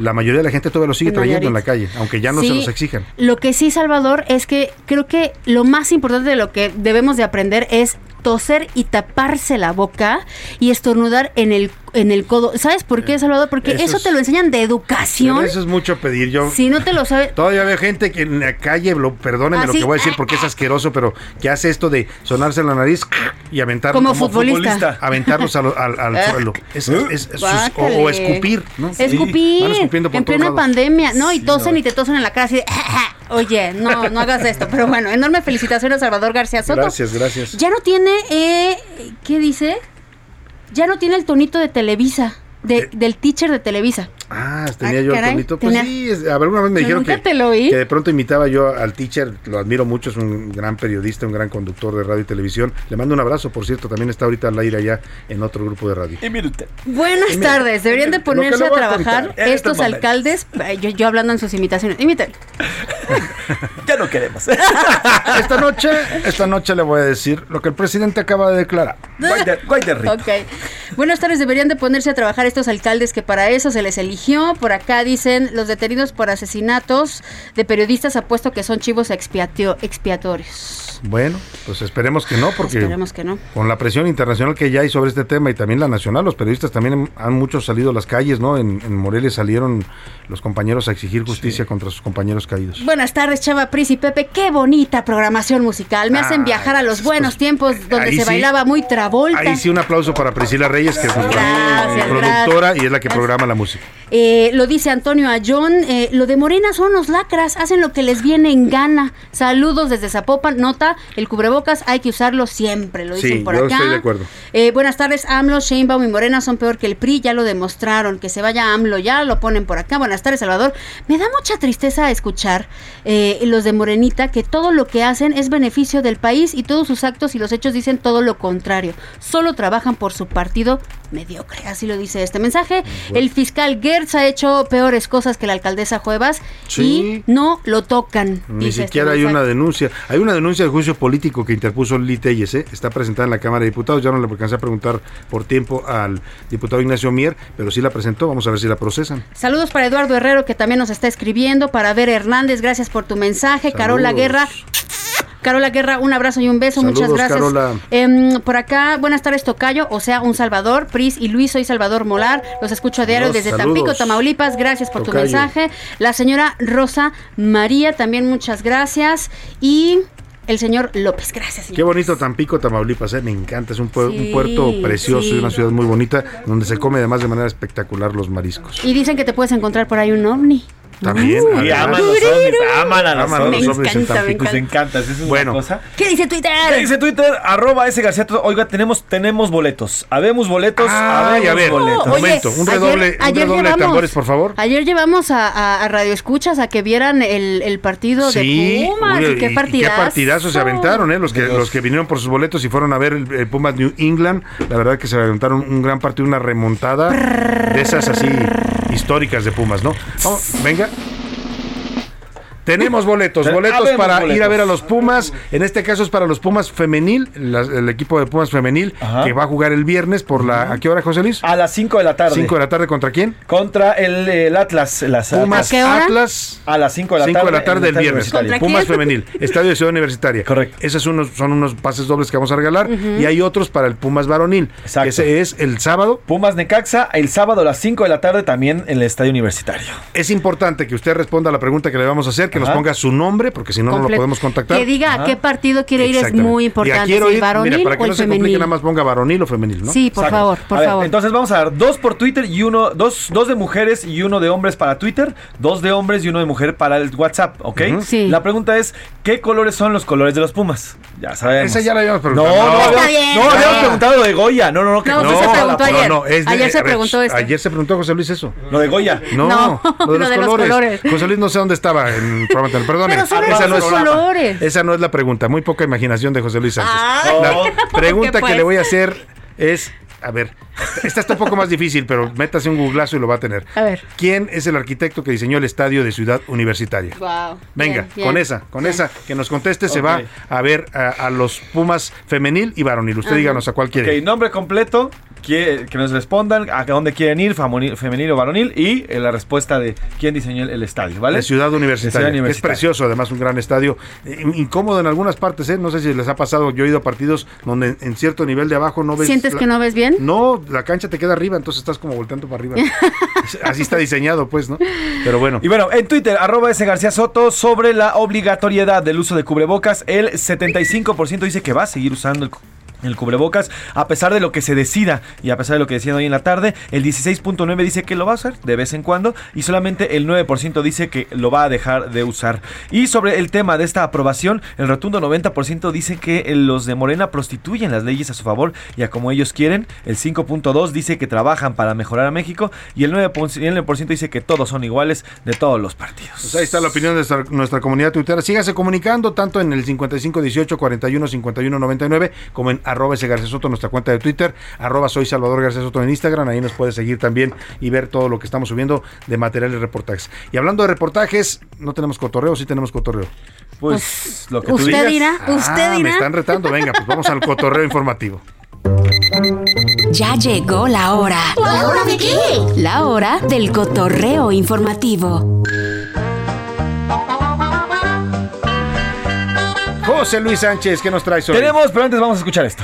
La mayoría de la gente todavía lo sigue En trayendo en la calle, aunque ya no Sí. se los exijan. Lo que sí, Salvador, es que creo que lo más importante de lo que debemos de aprender es toser y taparse la boca y estornudar en el en el codo. ¿Sabes por qué, Salvador? Porque Eso eso, es- te lo enseñan de educación. Pero eso es mucho pedir. Yo Si no te lo sabes, Todavía veo gente que en la calle, lo, perdónenme lo Así, que voy a decir porque es asqueroso, pero que hace esto de sonarse en la nariz y aventar Como futbolista. aventarlos al, al- al Ah. suelo. Es- es- es- sus- o, escupir, ¿no? Escupir. Van escupiendo por en plena pandemia. No, y Sí, tosen no. y te tosen en la cara así de, Oye, no, no hagas esto. Pero bueno, enorme felicitación a Salvador García Soto. Gracias, gracias. Ya no tiene, eh, ¿qué dice? Ya no tiene el tonito de Televisa, de- del teacher de Televisa. Ah, tenía Ah, yo caray, el tonito. Pues tenía- sí, es- a ver, una vez me dijeron nunca que, te lo oí. que de pronto imitaba yo al teacher, lo admiro mucho, es un gran periodista, un gran conductor de radio y televisión. Le mando un abrazo, por cierto, también está ahorita al aire allá en otro grupo de radio. Y mire usted. Buenas Y tardes, deberían de ponerse a trabajar estos alcaldes, yo, yo hablando en sus imitaciones. Imiten. Ya no queremos. esta noche, esta noche le voy a decir lo que el presidente acaba de declarar. Ok. Buenas tardes, deberían de ponerse a trabajar estos alcaldes que para eso se les Por acá dicen los detenidos por asesinatos de periodistas apuesto que son chivos expiatorios. Bueno, pues esperemos que no, porque Esperemos que no. con la presión internacional que ya hay sobre este tema y también la nacional, los periodistas también han muchos salido a las calles, ¿no? En, en Morelia salieron los compañeros a exigir justicia contra sus compañeros caídos. Buenas tardes, Chava Pris y Pepe. Qué bonita programación musical. Me hacen viajar a los buenos tiempos donde ahí se sí. bailaba muy Travolta. Ahí sí un aplauso para Priscila Reyes, que es nuestra Gracias, productora gracias. y es la que programa la música. Eh, lo dice Antonio Ayón. eh, lo de Morena son los lacras, hacen lo que les viene en gana. Saludos desde Zapopan. Nota, el cubrebocas hay que usarlo siempre, lo dicen Sí, por yo acá. estoy de acuerdo. Eh, buenas tardes, AMLO, Sheinbaum y Morena son peor que el PRI, ya lo demostraron. Que se vaya AMLO, ya lo ponen por acá. Buenas tardes, Salvador. Me da mucha tristeza escuchar eh, los de Morenita que todo lo que hacen es beneficio del país y todos sus actos y los hechos dicen todo lo contrario. Solo trabajan por su partido mediocre. Así lo dice este mensaje. El fiscal Gertz ha hecho peores cosas que la alcaldesa Cuevas Sí. y no lo tocan. Ni este siquiera hay una denuncia. Hay una denuncia de juicio político que interpuso Lili Telles, ¿eh? está presentada en la Cámara de Diputados. Ya no le alcancé a preguntar por tiempo al diputado Ignacio Mier, pero sí la presentó. Vamos a ver si la procesan. Saludos para Eduardo Herrero que también nos está escribiendo, para Ver Hernández, gracias por tu mensaje, Carola. Guerra. Carola Guerra, un abrazo y un beso, muchas gracias. Carola. Em, por acá, buenas tardes, Tocayo, o sea, un Salvador, Pris y Luis, soy Salvador Molar, los escucho a diario desde saludos. Tampico, Tamaulipas, gracias por tu mensaje. La señora Rosa María, también muchas gracias. Y el señor López, gracias. señor. Qué bonito Tampico, Tamaulipas, ¿eh? me encanta. Es un, Sí, un puerto precioso sí. y una ciudad muy bonita donde se come además de manera espectacular los mariscos. Y dicen que te puedes encontrar por ahí un ovni. También. Y además. aman los ovnis, aman a los Aman a ovnis. los ovnis en encanta, me Tampico. Pues encanta, eso es Bueno. una cosa. ¿Qué dice Twitter? ¿Qué dice Twitter? Arroba ese García. Oiga, tenemos, tenemos boletos. Habemos boletos. Ay, habemos a ver, boletos. un momento, un ayer- redoble, un ayer redoble de llevamos- tambores, por favor. Ayer llevamos a, a- a Radio Escuchas a que vieran el, el partido de Pumas. oye, y qué y- y partidazo. partidazo se aventaron, ¿eh? Los que, los que vinieron por sus boletos y fueron a ver el, el Pumas New England. La verdad que se aventaron un gran partido, una remontada de esas así históricas de Pumas, ¿no? Vamos, venga. Tenemos boletos, boletos para boletos. ir a ver a los Pumas. En este caso es para los Pumas femenil, la- el equipo de Pumas femenil Ajá. que va a jugar el viernes por la. ¿A qué hora, José Luis? A las 5 de la tarde. 5 de la tarde contra quién? Contra el, el Atlas. Las Pumas ¿A qué hora? Atlas. A las 5 de la 5 tarde. de la tarde del Estadio viernes. Universitario. ¿Contra Pumas quién? femenil, Estadio de Ciudad Universitaria. Correcto. Esos son unos, son unos pases dobles que vamos a regalar. Y hay otros para el Pumas varonil. Exacto. Ese es el sábado. Pumas Necaxa, el sábado a las 5 de la tarde también en el Estadio Universitario. Es importante que usted responda a la pregunta que le vamos a hacer, que nos ponga su nombre, porque si no, no lo podemos contactar. Que diga a Ajá. qué partido quiere ir es muy Y importante. quiero si varonil mira, para que o no se complique, femenil. nada más ponga varonil o femenil, ¿no? Sí, por Exacto. favor, por A ver, favor. Entonces vamos a dar dos por Twitter y uno, dos, dos de mujeres y uno de hombres para Twitter, dos de hombres y uno de mujer para el WhatsApp, ¿ok? Ujú. Sí. La pregunta es, ¿qué colores son los colores de los Pumas? Ya sabemos. Esa ya la habíamos No, preguntado. no, No, habíamos, Está bien. no, habíamos Ah. preguntado lo de Goya. No, no, no. que No, no, sí se preguntó ayer. es de- Ayer se a preguntó esto. Ayer se preguntó José Luis eso. Lo de Goya. No, No, lo de los, lo de los colores. colores. José Luis no sé dónde estaba en son esa, no es, colores. esa no es la pregunta. Muy poca imaginación de José Luis Sánchez. Ay, la ¿por pregunta que le voy a hacer es, a ver, esta está un poco más difícil, pero métase un googlazo y lo va a tener. A ver. ¿Quién es el arquitecto que diseñó el estadio de Ciudad Universitaria? Wow. Venga, Bien, bien. con esa, con Bien. esa que nos conteste, se va a ver a, a los Pumas femenil y varonil. Usted Ajá. díganos a cuál quiere. Ok, nombre completo, que, que nos respondan a dónde quieren ir, femenil o varonil, y eh, la respuesta de quién diseñó el, el estadio, ¿vale? De Ciudad Universitaria. De Ciudad Es precioso, además, un gran estadio. Eh, incómodo en algunas partes, ¿eh? No sé si les ha pasado. Yo he ido a partidos donde en cierto nivel de abajo no ves. ¿Sientes la- que no ves bien? No, la cancha te queda arriba, entonces estás como volteando para arriba. Así está diseñado, pues, ¿no? Pero bueno. Y bueno, en Twitter, arroba ese García Soto, sobre la obligatoriedad del uso de cubrebocas, el 75% dice que va a seguir usando el el cubrebocas, a pesar de lo que se decida y a pesar de lo que decían hoy en la tarde, el 16.9 dice que lo va a hacer de vez en cuando y solamente el 9% dice que lo va a dejar de usar. Y sobre el tema de esta aprobación, el rotundo 90% dice que los de Morena prostituyen las leyes a su favor y a como ellos quieren. El 5.2 dice que trabajan para mejorar a México y el 9%, y el 9% dice que todos son iguales de todos los partidos. Pues ahí está la opinión de nuestra, nuestra comunidad tuitera. Sígase comunicando tanto en el 55 18 41 51 99 como en arroba ese García Soto, nuestra cuenta de Twitter, arroba soy Salvador García Soto en Instagram. Ahí nos puede seguir también y ver todo lo que estamos subiendo de materiales y reportajes. Y hablando de reportajes, no tenemos cotorreo, sí tenemos cotorreo. Pues, lo que tú usted digas. dirá, Ah, usted me dirá. están retando. Venga, pues vamos al cotorreo informativo. Ya llegó la hora. ¿La hora de qué? La hora del cotorreo informativo. José Luis Sánchez, ¿qué nos traes hoy? Tenemos, pero antes vamos a escuchar esto.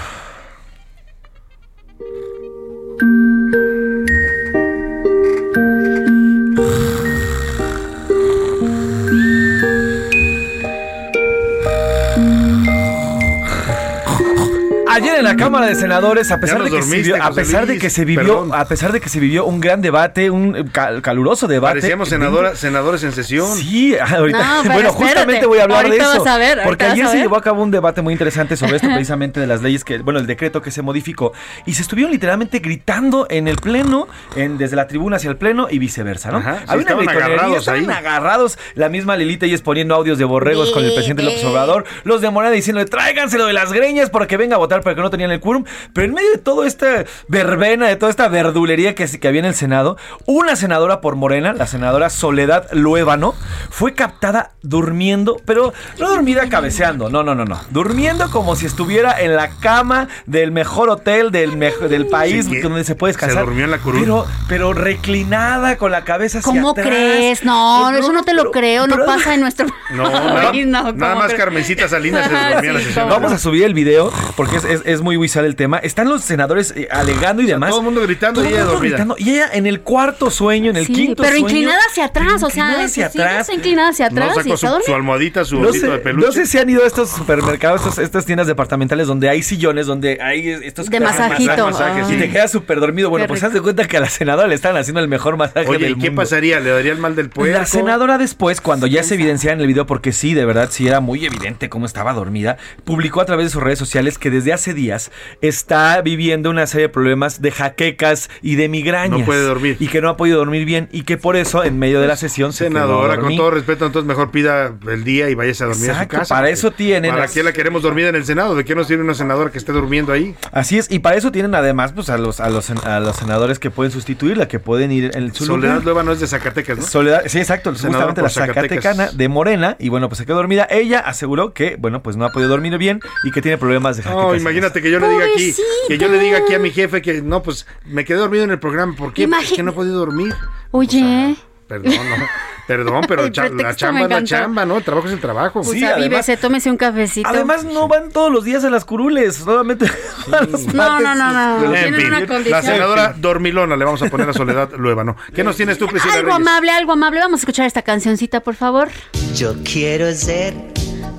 Ayer en la Cámara de Senadores, a pesar, de que, se dormiste, vivió, a pesar de que se vivió, perdón. a pesar de que se vivió un gran debate, un eh, cal- caluroso debate. Parecíamos senadora- senadores en sesión. Sí, ahorita. No, bueno, espérate, justamente voy a hablar de eso. vas a ver, porque ayer se llevó a cabo un debate muy interesante sobre esto, precisamente de las leyes que, bueno, el decreto que se modificó. Y se estuvieron literalmente gritando en el pleno, en, desde la tribuna hacia el pleno y viceversa, ¿no? Ajá, sí, Había estaban agarrados estaban ahí. agarrados. La misma Lilita y exponiendo audios de borregos con el presidente López Obrador. Los de Morena diciéndole, tráiganselo de las greñas para que venga a votar porque no tenían el quórum. Pero en medio de toda esta verbena, de toda esta verdulería que, que había en el Senado, una senadora por Morena, la senadora Soledad Luébano, fue captada durmiendo, pero no dormida cabeceando, no, no, no, no. Durmiendo como si estuviera en la cama del mejor hotel del, mejo- del país Sí, donde se puede se descansar. durmió en la curul. Pero, pero reclinada con la cabeza hacia ¿Cómo atrás. crees? No, eso no te lo creo, no pero- pasa en nuestro No, Ay, no, nada ¿cómo más? Carmencita Salinas se dormía en la Sí, sesión. Vamos a subir el video porque es, es- es muy visual el tema. Están los senadores eh, alegando y demás. todo el mundo gritando Todo y el ella mundo dormida. gritando. Y ella en el cuarto sueño, en el Sí, quinto pero sueño. inclinada hacia atrás, o sea, inclinada hacia sí, atrás. está inclinada hacia atrás No y su, almohadita, su No de peluche. no sé si han ido a estos supermercados, estos- estas tiendas departamentales donde hay sillones, donde hay estos De masajito, masajes, y te quedas súper dormido. Bueno, Qué pues haz de cuenta que a la senadora le están haciendo el mejor masaje Oye, del ¿y qué mundo. pasaría? ¿Le daría el mal del puerco? La senadora después, cuando ya se evidenciaba en el video, porque sí, de verdad, sí era muy evidente cómo estaba dormida, publicó a través de sus redes sociales que desde hace días está viviendo una serie de problemas de jaquecas y de migrañas. No puede dormir. Y que no ha podido dormir bien y que por eso en medio de la sesión se quedó a Senadora, con dormir. todo respeto, entonces mejor pida el día y váyase a dormir Exacto, a su casa. para eso tienen ¿Para las- qué la queremos dormida en el Senado? ¿De qué nos sirve una senadora que esté durmiendo ahí? Así es, y para eso tienen además pues a los, a los, a los senadores que pueden sustituirla, que pueden ir en su Soledad lugar. Lueva no es de Zacatecas, ¿no? Soledad, sí, exacto, justamente la Zacatecas. Zacatecana de Morena, y bueno, pues se quedó dormida. Ella aseguró que, bueno, pues no ha podido dormir bien y que tiene problemas de jaquecas. Imagínate que yo le diga aquí, que yo le diga aquí a mi jefe que no, pues me quedé dormido en el programa. ¿Por qué? No he podido dormir. Oye, Perdón, no. Perdón, pero cha- la chamba es la chamba, ¿no? El trabajo es el trabajo. pues Sí, además- avívese, tómese un cafecito. Además, no van todos los días a las curules, solamente a los No, no, no, no. En Tienen fin, una la senadora dormilona le vamos a poner a Soledad Lueva, ¿no? ¿Qué nos tienes tú, Priscila Algo Reyes? amable, algo amable. Vamos a escuchar esta cancioncita, por favor. Yo quiero ser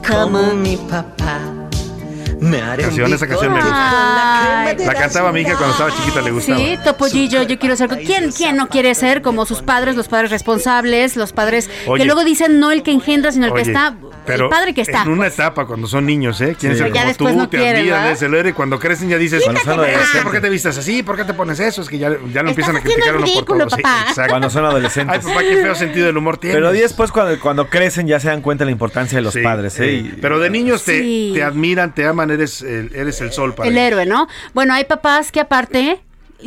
como mi papá. Me haré Canción, esa canción me gusta. la cantaba mi hija cuando estaba chiquita, le gustaba. Sí, Topollillo, yo quiero ser. ¿Quién, ¿Quién no quiere ser como sus padres, los padres responsables, los padres Oye. que luego dicen no el que engendra, sino el que está, pero el padre que está? En una etapa, cuando son niños, ¿eh? Quieren Sí. ser como tú, no te quieren, admiran, ¿verdad? el héroe. y Cuando crecen ya dices. ¿por qué te vistas así? ¿Por qué te pones eso? Es que ya, ya lo empiezan a criticar uno por ridículo, todo. Sí, papá. exacto. Cuando son adolescentes. Ay, papá, qué feo sentido del humor tienes. Pero después, cuando, cuando crecen, ya se dan cuenta de la importancia de los Sí, padres. ¿eh? Pero de niños te, Sí. te admiran, te aman, eres el, eres el sol para el ellos. héroe, ¿no? Bueno, hay papás que aparte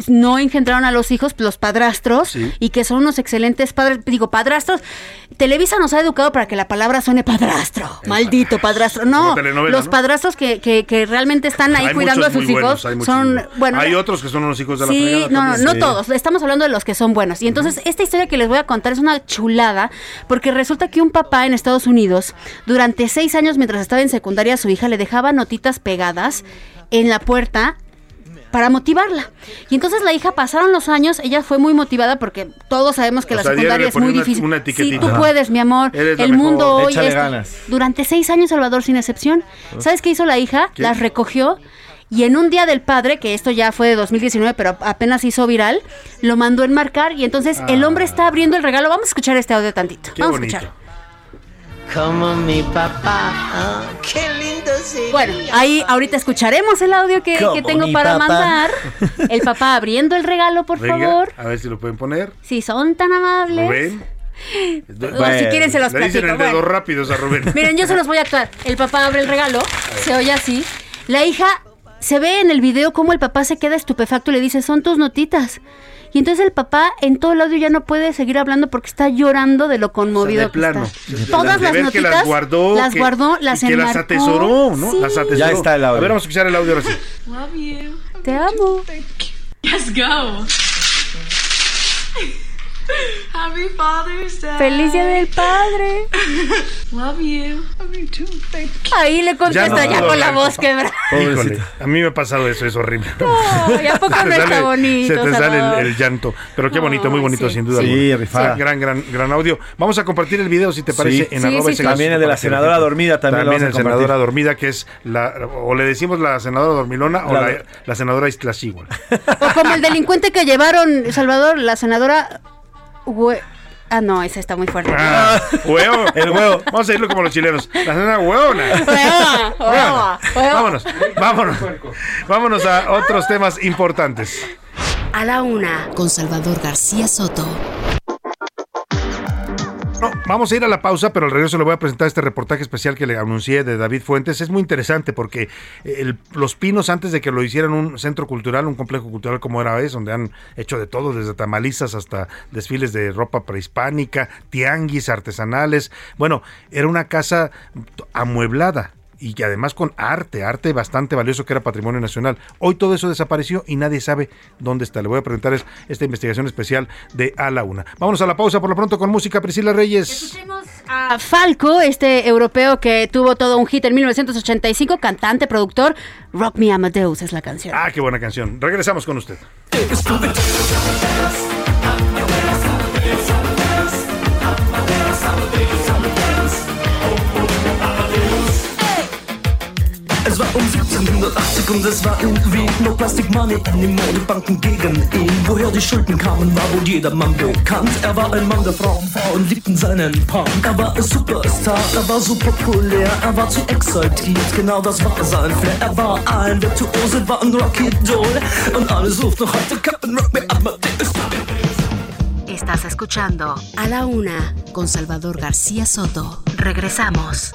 no engendraron a los hijos, los padrastros, Sí. y que son unos excelentes padres. Digo, padrastros. Televisa nos ha educado para que la palabra suene padrastro. Maldito padrastro. No, los ¿no? padrastros que, que, que realmente están ahí Hay cuidando a sus hijos buenos, son, bueno, hay otros que son unos hijos de la Sí, no, no, no Sí. todos. Estamos hablando de los que son buenos. Y entonces, esta historia que les voy a contar es una chulada, porque resulta que un papá en Estados Unidos, durante seis años, mientras estaba en secundaria, a su hija le dejaba notitas pegadas en la puerta para motivarla. Y entonces la hija pasaron los años, ella fue muy motivada porque todos sabemos que O la sea, secundaria es muy una- difícil. una sí, tú Ajá. puedes, mi amor. Eres El mundo mejor. hoy ganas. Durante seis años Salvador sin excepción. ¿Sabes qué hizo la hija? ¿Qué? Las recogió y en un día del padre, que esto ya fue de 2019, pero apenas hizo viral, lo mandó enmarcar y entonces el hombre está abriendo el regalo. Vamos a escuchar este audio tantito. Qué Vamos bonito. a escuchar. Como mi papá. ah, qué lindo sería. Bueno, ahí ahorita escucharemos el audio que, tengo para papá. mandar. El papá abriendo el regalo, por Venga, favor. A ver si lo pueden poner. Si son tan amables. Rubén. O si quieren se los Le dicen el dedo Bueno. rápidos a Rubén. Miren, yo se los voy a actuar. El papá abre el regalo, se oye así. La hija se ve en el video cómo el papá se queda estupefacto y le dice, son tus notitas. Y entonces el papá en todo el audio ya no puede seguir hablando porque está llorando de lo conmovido de que plano. está. De- Todas de las que notitas las guardó, las que- guardó, y las que las atesoró, ¿no? Sí. Las atesoró. Ya está el audio. A ver, vamos a escuchar el audio ahora sí. Love you. Te amo. Let's go. Happy Father's Day. Feliz Día del Padre. Love you. Love you too. Thank you. Ahí le contesta no ya, puedo con la hablar. voz quebrada. Híjole, a mí me ha pasado eso, es horrible. No, ¿y a poco Se no te está sale- bonito, Se te sale el, el llanto. Pero qué bonito, muy bonito, sí. sin duda. Sí, rifada. Gran, gran, gran audio. Vamos a compartir el video, si te parece, Sí. en Sí, arroba ese. También el de la senadora dormida también También el compartir. senadora dormida, que es la. O le decimos la senadora dormilona o La- la, senadora Iztaccíhuatl. O como el delincuente que llevaron, Salvador, la senadora... Hue- Ah, no, esa está muy fuerte. Ah, huevo. El huevo. Vamos a irlo como los chilenos. La senadora huevona. Hueva, hueva, hueva. Vámonos, vámonos. Vámonos a otros temas importantes. A la una, con Salvador García Soto. Vamos a ir a la pausa, pero al regreso le voy a presentar este reportaje especial que le anuncié de David Fuentes. Es muy interesante porque el- Los Pinos, antes de que lo hicieran un centro cultural, un complejo cultural como era es, donde han hecho de todo, desde tamalizas hasta desfiles de ropa prehispánica, tianguis artesanales. Bueno, era una casa amueblada y que además con arte, arte bastante valioso que era patrimonio nacional. Hoy todo eso desapareció y nadie sabe dónde está. Le voy a presentar es- esta investigación especial de A la Una. Vámonos a la pausa por lo pronto con música Priscila Reyes. A Falco, este europeo que tuvo todo un hit en 1985, cantante, productor, Rock Me Amadeus es la canción. Ah, qué buena canción. Regresamos con usted. Es war um 1780 und es war irgendwie nur Plastic Money in den Modebanken gegen ihn. Woher die Schulden kamen, war wohl jedermann bekannt. Er war ein Mann der Frauen, Frauen liebten seinen Punk. Er war ein Superstar, er war so populär, er war zu exaltiert, genau das war sein Flair. Er war ein Virtuose, war ein Rocky Doll und alle suchten heute Captain Rock Me Amadeus. Estás escuchando A la una, con Salvador García Soto. Regresamos.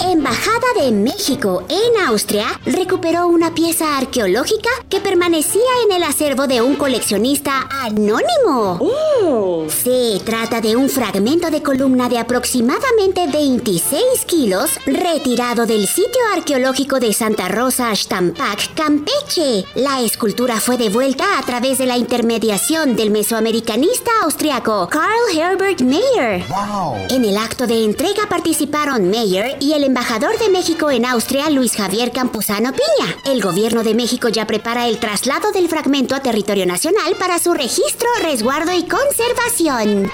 La Embajada de México en Austria recuperó una pieza arqueológica que permanecía en el acervo de un coleccionista anónimo. Se trata de un fragmento de columna de aproximadamente 26 kilos retirado del sitio arqueológico de Santa Rosa Stampak, Campeche. La escultura fue devuelta a través de la intermediación del mesoamericanista austriaco Karl Herbert Mayer. En el acto de entrega participaron Mayer y el embajador de México en Austria, Luis Javier Campuzano Piña. El gobierno de México ya prepara el traslado del fragmento a territorio nacional para su registro, resguardo y conservación.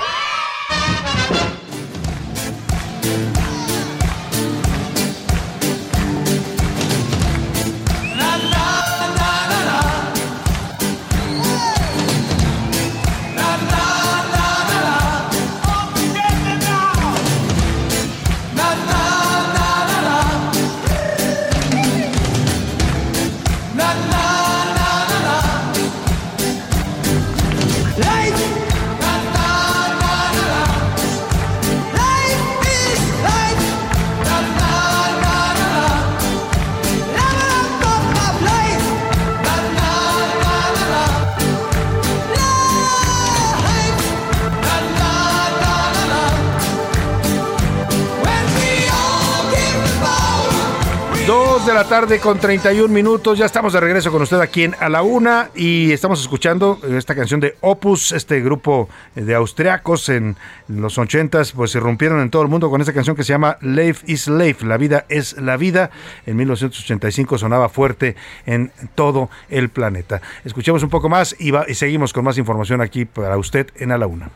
Tarde con 31 minutos. Ya estamos de regreso con usted aquí en A la Una y estamos escuchando esta canción de Opus, este grupo de austriacos en los 80s, pues irrumpieron en todo el mundo con esta canción que se llama Life is Life, la vida es la vida. En 1985 sonaba fuerte en todo el planeta. Escuchemos un poco más y, y seguimos con más información aquí para usted en A la Una.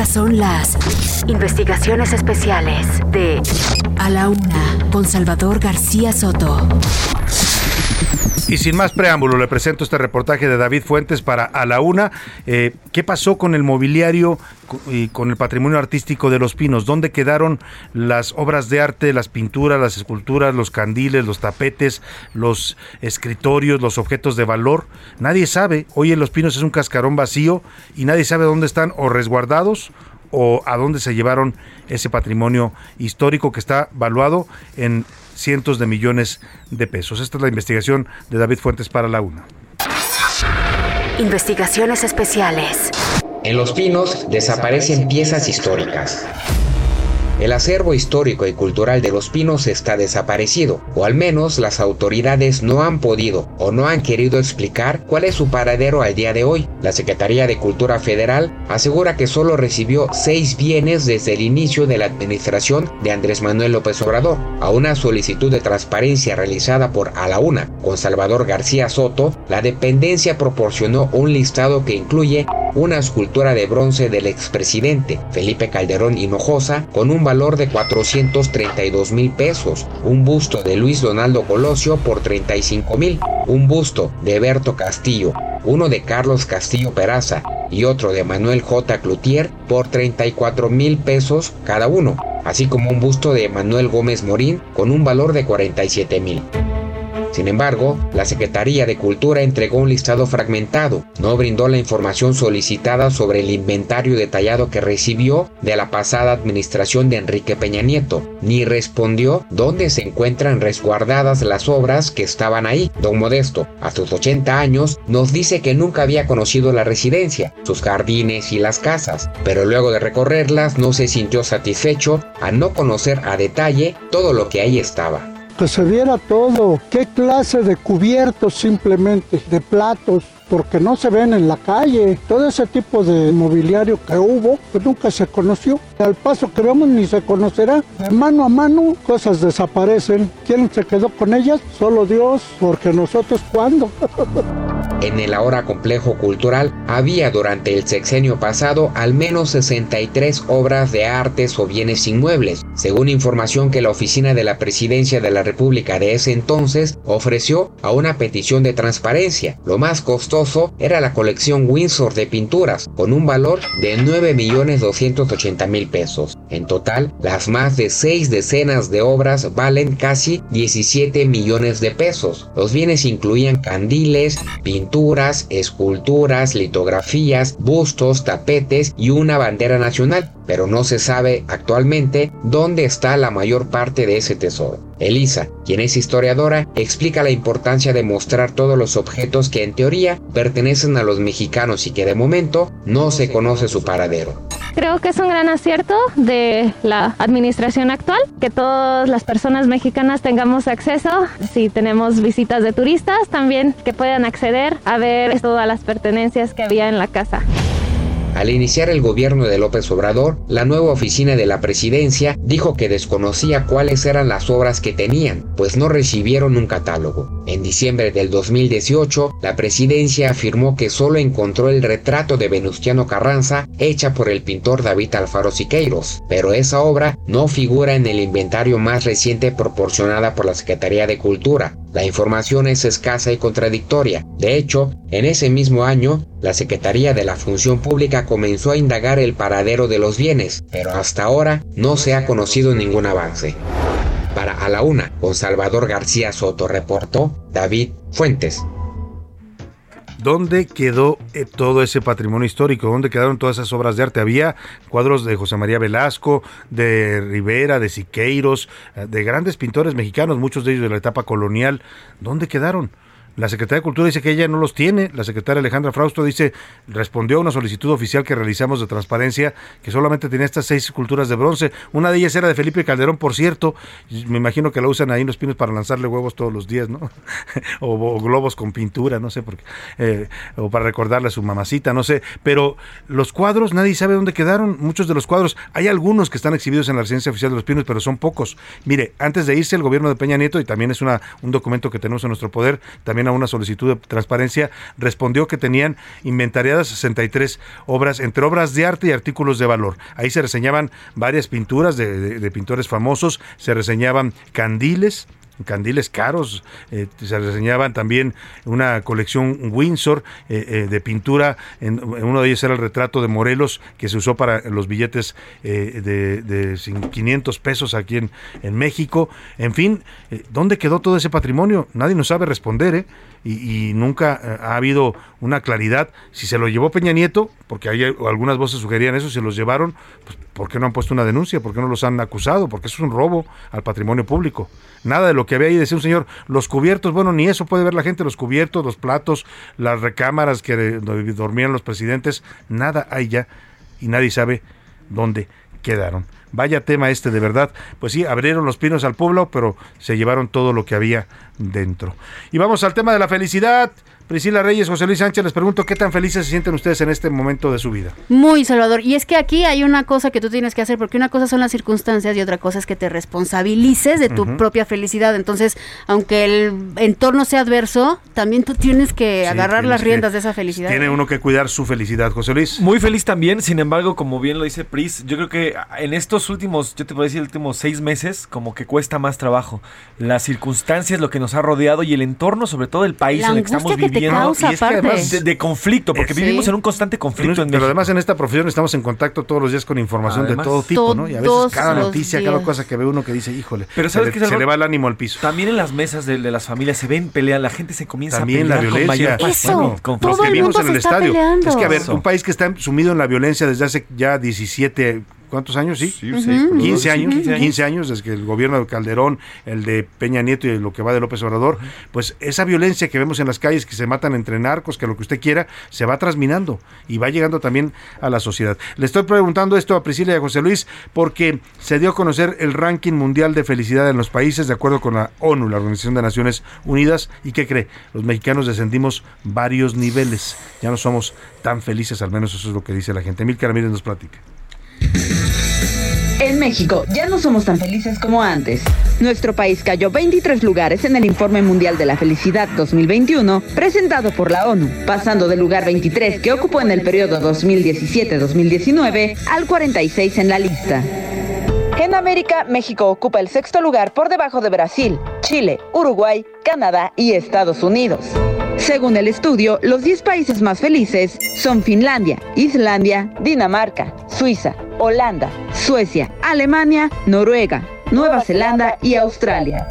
Estas son las investigaciones especiales de A la Una con Salvador García Soto. Y sin más preámbulo, le presento este reportaje de David Fuentes para A la Una. Eh, ¿Qué pasó con el mobiliario y con el patrimonio artístico de Los Pinos? ¿Dónde quedaron las obras de arte, las pinturas, las esculturas, los candiles, los tapetes, los escritorios, los objetos de valor? Nadie sabe. Hoy en Los Pinos es un cascarón vacío y nadie sabe dónde están o resguardados o a dónde se llevaron ese patrimonio histórico que está valuado en cientos de millones de pesos. Esta es la investigación de David Fuentes para la UNA. Investigaciones especiales. En Los Pinos desaparecen piezas históricas. El acervo histórico y cultural de Los Pinos está desaparecido, o al menos las autoridades no han podido o no han querido explicar cuál es su paradero al día de hoy. La Secretaría de Cultura Federal asegura que solo recibió seis bienes desde el inicio de la administración de Andrés Manuel López Obrador. A una solicitud de transparencia realizada por A con Salvador García Soto, la dependencia proporcionó un listado que incluye una escultura de bronce del expresidente Felipe Calderón Hinojosa con un valor de 432 mil pesos, un busto de Luis Donaldo Colosio por 35 mil, un busto de Berto Castillo, uno de Carlos Castillo Peraza y otro de Manuel J. Cloutier por 34 mil pesos cada uno, así como un busto de Manuel Gómez Morín con un valor de 47 mil. Sin embargo, la Secretaría de Cultura entregó un listado fragmentado, no brindó la información solicitada sobre el inventario detallado que recibió de la pasada administración de Enrique Peña Nieto, ni respondió dónde se encuentran resguardadas las obras que estaban ahí. Don Modesto, a sus 80 años, nos dice que nunca había conocido la residencia, sus jardines y las casas, pero luego de recorrerlas no se sintió satisfecho a no conocer a detalle todo lo que ahí estaba. Que se viera todo, qué clase de cubiertos simplemente, de platos, porque no se ven en la calle. Todo ese tipo de mobiliario que hubo, pues nunca se conoció. Al paso que vamos ni se conocerá. De mano a mano, cosas desaparecen. ¿Quién se quedó con ellas? Solo Dios, porque nosotros cuándo. En el ahora complejo cultural había durante el sexenio pasado al menos 63 obras de artes o bienes inmuebles, según información que la oficina de la Presidencia de la República de ese entonces ofreció a una petición de transparencia. Lo más costoso era la colección Windsor de pinturas, con un valor de 9.280.000 pesos. En total, las más de seis decenas de obras valen casi 17 millones de pesos. Los bienes incluían candiles, pinturas, esculturas, litografías, bustos, tapetes y una bandera nacional, pero no se sabe actualmente dónde está la mayor parte de ese tesoro. Elisa, quien es historiadora, explica la importancia de mostrar todos los objetos que en teoría pertenecen a los mexicanos y que de momento no se conoce su paradero. Creo que es un gran acierto de la administración actual que todas las personas mexicanas tengamos acceso, si tenemos visitas de turistas, también que puedan acceder a ver todas las pertenencias que había en la casa. Al iniciar el gobierno de López Obrador, la nueva oficina de la presidencia dijo que desconocía cuáles eran las obras que tenían, pues no recibieron un catálogo. En diciembre del 2018, la presidencia afirmó que solo encontró el retrato de Venustiano Carranza hecha por el pintor David Alfaro Siqueiros, pero esa obra no figura en el inventario más reciente proporcionada por la Secretaría de Cultura. La información es escasa y contradictoria. De hecho, en ese mismo año, la Secretaría de la Función Pública comenzó a indagar el paradero de los bienes, pero hasta ahora no se ha conocido ningún avance. Para A la Una, con Salvador García Soto reportó David Fuentes. ¿Dónde quedó eh, todo ese patrimonio histórico? ¿Dónde quedaron todas esas obras de arte? Había cuadros de José María Velasco, de Rivera, de Siqueiros, eh, de grandes pintores mexicanos, muchos de ellos de la etapa colonial. ¿Dónde quedaron? La Secretaría de Cultura dice que ella no los tiene. La secretaria Alejandra Frausto dice, respondió a una solicitud oficial que realizamos de transparencia, que solamente tenía estas seis esculturas de bronce. Una de ellas era de Felipe Calderón, por cierto. Me imagino que la usan ahí en los pinos para lanzarle huevos todos los días, ¿no? o, globos con pintura, no sé por qué. Eh, o para recordarle a su mamacita, no sé. Pero los cuadros, nadie sabe dónde quedaron. Muchos de los cuadros, hay algunos que están exhibidos en la residencia oficial de los pinos, pero son pocos. Mire, antes de irse el gobierno de Peña Nieto, y también es un documento que tenemos en nuestro poder, también a una solicitud de transparencia, respondió que tenían inventariadas 63 obras, entre obras de arte y artículos de valor. Ahí se reseñaban varias pinturas de, de- de pintores famosos, se reseñaban candiles, candiles caros, eh, se reseñaban también una colección Windsor eh, eh, de pintura, en, uno de ellos era el retrato de Morelos que se usó para los billetes eh, de, de cin- 500 pesos aquí en, en México, en fin, eh, ¿dónde quedó todo ese patrimonio? Nadie nos sabe responder, ¿eh? Y, y nunca eh, ha habido una claridad. Si se lo llevó Peña Nieto, porque algunas voces sugerían eso, si los llevaron, pues ¿por qué no han puesto una denuncia? ¿Por qué no los han acusado? Porque eso es un robo al patrimonio público. Nada de lo que había ahí, decía un señor, los cubiertos, bueno, ni eso puede ver la gente, los cubiertos, los platos, las recámaras que dormían los presidentes, nada hay ya y nadie sabe dónde quedaron. Vaya tema este de verdad. Pues sí, abrieron los pinos al pueblo, pero se llevaron todo lo que había dentro. Y vamos al tema de la felicidad. Priscila Reyes, José Luis Sánchez, les pregunto qué tan felices se sienten ustedes en este momento de su vida. Muy Salvador. Y es que aquí hay una cosa que tú tienes que hacer, porque una cosa son las circunstancias y otra cosa es que te responsabilices de tu propia felicidad. Entonces, aunque el entorno sea adverso, también tú tienes que agarrar tienes las que- riendas de esa felicidad. Tiene uno que cuidar su felicidad, José Luis. Muy feliz también, sin embargo, como bien lo dice Pris, yo creo que en estos últimos, yo te puedo decir, últimos seis meses, como que cuesta más trabajo. Las circunstancias, lo que nos ha rodeado y el entorno, sobre todo el país La en el que estamos que te viviendo. causa, y es que además de, de conflicto, porque Eh, sí. vivimos en un constante conflicto Pero, en pero México. además en esta profesión estamos en contacto todos los días con información Además. de todo tipo, ¿no? Y a veces cada noticia, cada cosa que ve uno que dice, híjole, Pero se, ¿sabes le, qué, se le va el ánimo al piso. También en las mesas de, de las familias se ven peleas, la gente se comienza También a la pelear con violencia. mayor Eso, Bueno, con todo que el vimos mundo en se el está estadio. peleando. Es que a ver, Eso. un país que está sumido en la violencia desde hace ya 17 ¿Cuántos años? Sí, Sí, seis, por 15 dos. años, 15 15 años. años. desde que el gobierno de Calderón, el de Peña Nieto y lo que va de López Obrador, pues esa violencia que vemos en las calles, que se matan entre narcos, que lo que usted quiera, se va trasminando y va llegando también a la sociedad. Le estoy preguntando esto a Priscila y a José Luis porque se dio a conocer el ranking mundial de felicidad en los países de acuerdo con la ONU, la Organización de Naciones Unidas. ¿Y qué cree? Los mexicanos descendimos varios niveles. Ya no somos tan felices, al menos eso es lo que dice la gente. Mil Ramírez nos platica. En México ya no somos tan felices como antes. Nuestro país cayó 23 lugares en el Informe Mundial de la Felicidad 2021 presentado por la ONU, pasando del lugar 23 que ocupó en el periodo 2017-2019 al 46 en la lista. En América, México ocupa el sexto lugar por debajo de Brasil, Chile, Uruguay, Canadá y Estados Unidos. Según el estudio, los 10 países más felices son Finlandia, Islandia, Dinamarca, Suiza, Holanda, Suecia, Alemania, Noruega, Nueva Zelanda y Australia.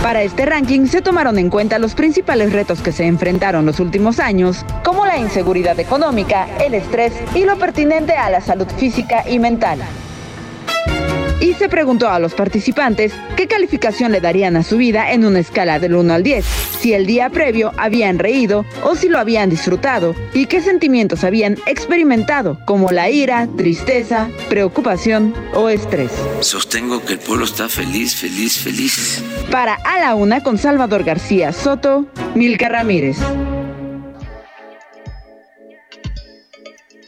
Para este ranking se tomaron en cuenta los principales retos que se enfrentaron los últimos años, como la inseguridad económica, el estrés y lo pertinente a la salud física y mental. Y se preguntó a los participantes qué calificación le darían a su vida en una escala del 1 al 10, si el día previo habían reído o si lo habían disfrutado, y qué sentimientos habían experimentado, como la ira, tristeza, preocupación o estrés. Sostengo que el pueblo está feliz, feliz, feliz. Para A la Una con Salvador García Soto, Milka Ramírez.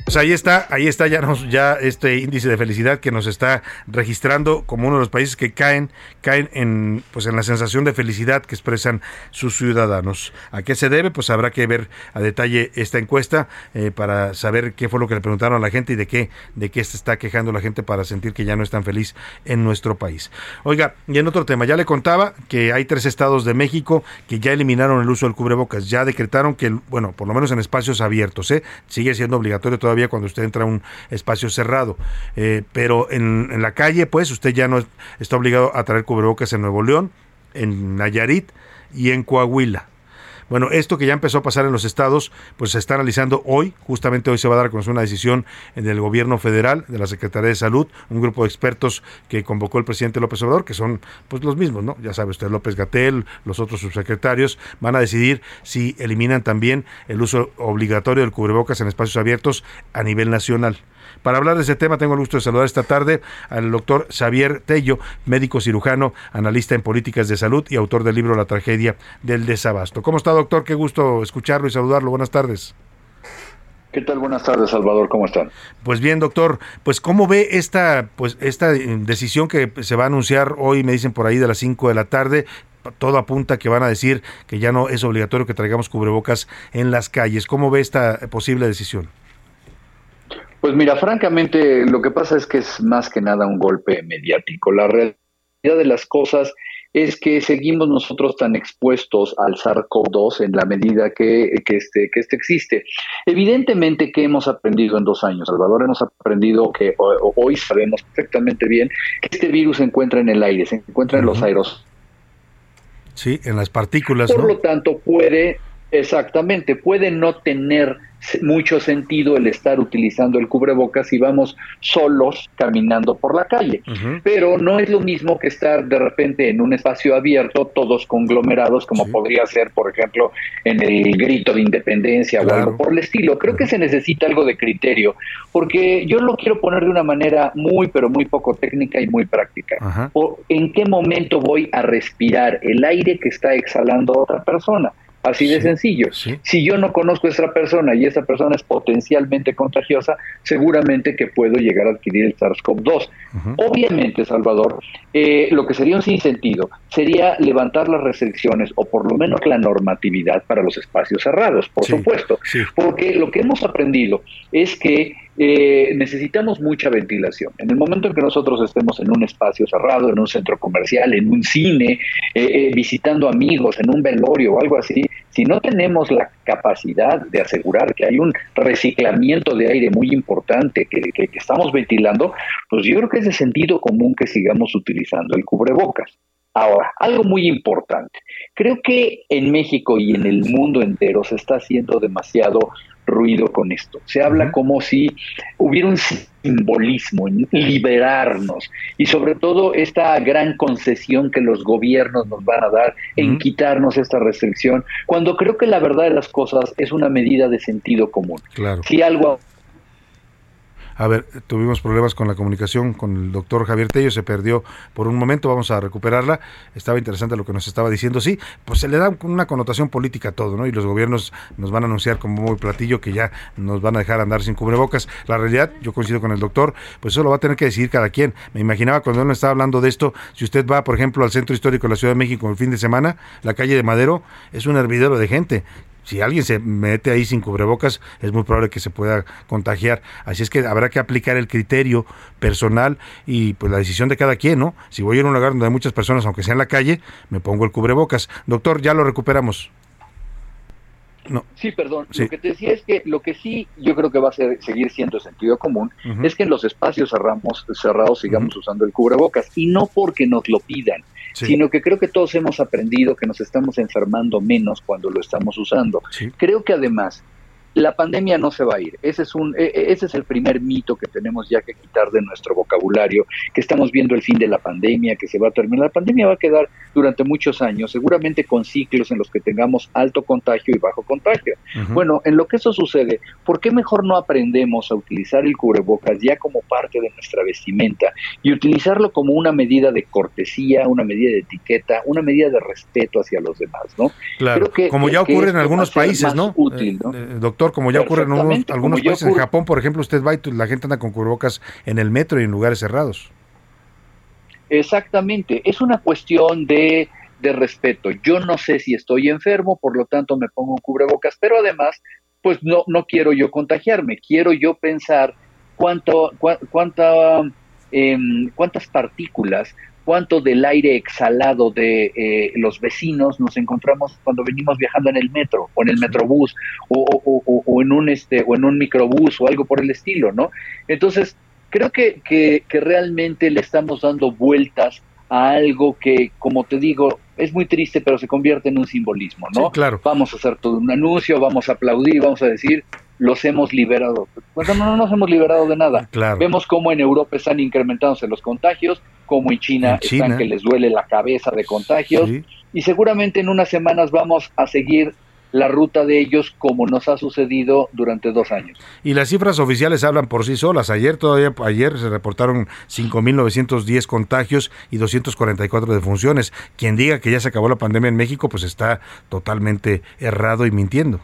Pues ahí está, ahí está ya, este índice de felicidad que nos está registrando como uno de los países que caen, caen en, pues en la sensación de felicidad que expresan sus ciudadanos. ¿A qué se debe? Pues habrá que ver a detalle esta encuesta eh, para saber qué fue lo que le preguntaron a la gente y de qué, de qué se está quejando la gente para sentir que ya no es tan feliz en nuestro país. Oiga, y en otro tema, ya le contaba que hay tres estados de México que ya eliminaron el uso del cubrebocas, ya decretaron que, bueno, por lo menos en espacios abiertos, ¿eh? sigue siendo obligatorio todavía cuando usted entra a un espacio cerrado. Eh, pero en, en la calle, pues, usted ya no está obligado a traer cubrebocas en Nuevo León, en Nayarit y en Coahuila. Bueno, esto que ya empezó a pasar en los estados, pues se está analizando hoy, justamente hoy se va a dar a conocer una decisión en el gobierno federal, de la Secretaría de Salud, un grupo de expertos que convocó el presidente López Obrador, que son pues los mismos, ¿no? Ya sabe usted, López Gatel, los otros subsecretarios, van a decidir si eliminan también el uso obligatorio del cubrebocas en espacios abiertos a nivel nacional. Para hablar de ese tema, tengo el gusto de saludar esta tarde al doctor Xavier Tello, médico cirujano, analista en políticas de salud y autor del libro La tragedia del desabasto. ¿Cómo está, doctor? Qué gusto escucharlo y saludarlo. Buenas tardes. ¿Qué tal? Buenas tardes, Salvador. ¿Cómo están? Pues bien, doctor, pues cómo ve esta pues esta eh, decisión que se va a anunciar hoy, me dicen por ahí de las 5 de la tarde, todo apunta que van a decir que ya no es obligatorio que traigamos cubrebocas en las calles. ¿Cómo ve esta posible decisión? Pues mira, francamente, lo que pasa es que es más que nada un golpe mediático. La realidad de las cosas es que seguimos nosotros tan expuestos al SARS-CoV-2 en la medida que, que, este, que este existe. Evidentemente que hemos aprendido en dos años, Salvador, hemos aprendido que hoy sabemos perfectamente bien que este virus se encuentra en el aire, se encuentra en los aerosolos. Sí, en las partículas, Por ¿no? lo tanto, puede, exactamente, puede no tener mucho sentido el estar utilizando el cubrebocas si vamos solos caminando por la calle. Pero no es lo mismo que estar de repente en un espacio abierto, todos conglomerados, como podría ser, por ejemplo, en el grito de independencia o algo por el estilo. Creo que se necesita algo de criterio, porque yo lo quiero poner de una manera muy, pero muy poco técnica y muy práctica. ¿En qué momento voy a respirar el aire que está exhalando otra persona? Así de sencillo. Si yo no conozco a esa persona y esa persona es potencialmente contagiosa, seguramente que puedo llegar a adquirir el SARS-CoV-2. Obviamente, Salvador, eh, lo que sería un sinsentido sería levantar las restricciones o por lo menos la normatividad para los espacios cerrados, por supuesto. Porque lo que hemos aprendido es que eh, necesitamos mucha ventilación. En el momento en que nosotros estemos en un espacio cerrado, en un centro comercial, en un cine, eh, eh, visitando amigos, en un velorio o algo así, si no tenemos la capacidad de asegurar que hay un reciclamiento de aire muy importante que, estamos ventilando, pues yo creo que es de sentido común que sigamos utilizando el cubrebocas. Ahora, algo muy importante. Creo que en México y en el mundo entero se está haciendo demasiado ruido con esto. Se habla como si hubiera un simbolismo en liberarnos y sobre todo esta gran concesión que los gobiernos nos van a dar en quitarnos esta restricción, cuando creo que la verdad de las cosas es una medida de sentido común. Claro. Si algo A ver, tuvimos problemas con la comunicación con el doctor Javier Tello, se perdió por un momento, vamos a recuperarla. Estaba interesante lo que nos estaba diciendo. Sí, pues se le da una connotación política a todo, ¿no? Y los gobiernos nos van a anunciar como muy platillo que ya nos van a dejar andar sin cubrebocas. La realidad, yo coincido con el doctor, pues eso lo va a tener que decidir cada quien. Me imaginaba cuando él me estaba hablando de esto, si usted va, por ejemplo, al centro histórico de la Ciudad de México el fin de semana, la calle de Madero es un hervidero de gente si alguien se mete ahí sin cubrebocas, es muy probable que se pueda contagiar. Así es que habrá que aplicar el criterio personal y pues la decisión de cada quien, ¿no? Si voy a ir a un lugar donde hay muchas personas, aunque sea en la calle, me pongo el cubrebocas. Doctor, ya lo recuperamos. No. Sí, perdón. Sí. Lo que te decía es que lo que sí yo creo que va a ser, seguir siendo sentido común es que en los espacios cerramos, cerrados sigamos usando el cubrebocas y no porque nos lo pidan, Sí. sino que creo que todos hemos aprendido que nos estamos enfermando menos cuando lo estamos usando. Creo que además la pandemia no se va a ir. Ese es un e- e- ese es el primer mito que tenemos ya que quitar de nuestro vocabulario, que estamos viendo el fin de la pandemia, que se va a terminar. La pandemia va a quedar durante muchos años, seguramente con ciclos en los que tengamos alto contagio y bajo contagio. Bueno, en lo que eso sucede, ¿por qué mejor no aprendemos a utilizar el cubrebocas ya como parte de nuestra vestimenta y utilizarlo como una medida de cortesía, una medida de etiqueta, una medida de respeto hacia los demás, ¿no? Claro, Creo que- como ya ocurre en algunos países, ¿no? útil, ¿no? Eh, eh, doctor, como ya ocurre en unos- algunos países, en. Japón, por ejemplo, usted va y la gente anda con cubrebocas en el metro y en lugares cerrados. Exactamente, es una cuestión de, de respeto. Yo no sé si estoy enfermo, por lo tanto me pongo un cubrebocas, pero además, pues no, no quiero yo contagiarme, quiero yo pensar cuánto, cuánta, em, cuántas partículas, cuánto del aire exhalado de eh, los vecinos nos encontramos cuando venimos viajando en el metro o en el metrobús o, o- o- o- en un este o en un microbús o algo por el estilo, ¿no? Entonces creo que, que, que realmente le estamos dando vueltas a algo que, como te digo, es muy triste, pero se convierte en un simbolismo, ¿no? Sí, claro. Vamos a hacer todo un anuncio, vamos a aplaudir, vamos a decir, los hemos liberado. Bueno, no, no nos hemos liberado de nada. Claro. Vemos cómo en Europa están incrementándose los contagios, cómo en China, En China. están que les duele la cabeza de contagios, Sí. y seguramente en unas semanas vamos a seguir la ruta de ellos como nos ha sucedido durante dos años. Y las cifras oficiales hablan por sí solas. Ayer todavía ayer se reportaron 5.910 contagios y 244 defunciones. Quien diga que ya se acabó la pandemia en México, pues está totalmente errado y mintiendo.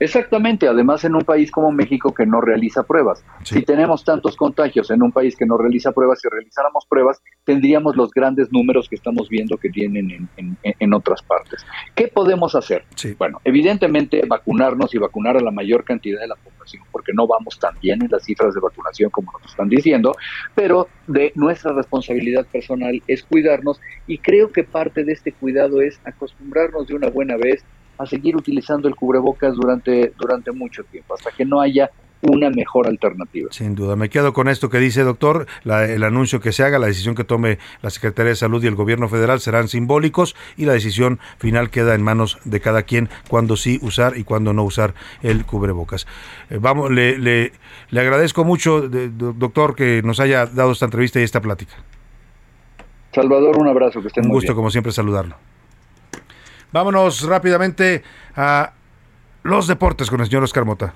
Exactamente, además en un país como México que no realiza pruebas. Si tenemos tantos contagios en un país que no realiza pruebas, si realizáramos pruebas, tendríamos los grandes números que estamos viendo que tienen en, en- en otras partes. ¿Qué podemos hacer? Bueno, evidentemente vacunarnos y vacunar a la mayor cantidad de la población, porque no vamos tan bien en las cifras de vacunación como nos están diciendo, pero de nuestra responsabilidad personal es cuidarnos y creo que parte de este cuidado es acostumbrarnos de una buena vez a seguir utilizando el cubrebocas durante, durante mucho tiempo, hasta que no haya una mejor alternativa. Sin duda, me quedo con esto que dice doctor, la- el anuncio que se haga, la decisión que tome la Secretaría de Salud y el gobierno federal serán simbólicos y la decisión final queda en manos de cada quien cuándo sí usar y cuándo no usar el cubrebocas. Eh, vamos, le, le, le agradezco mucho, de- doctor, que nos haya dado esta entrevista y esta plática. Salvador, un abrazo, que estén Un muy gusto, bien. como siempre, saludarlo. Vámonos rápidamente a los deportes con el señor Oscar Mota.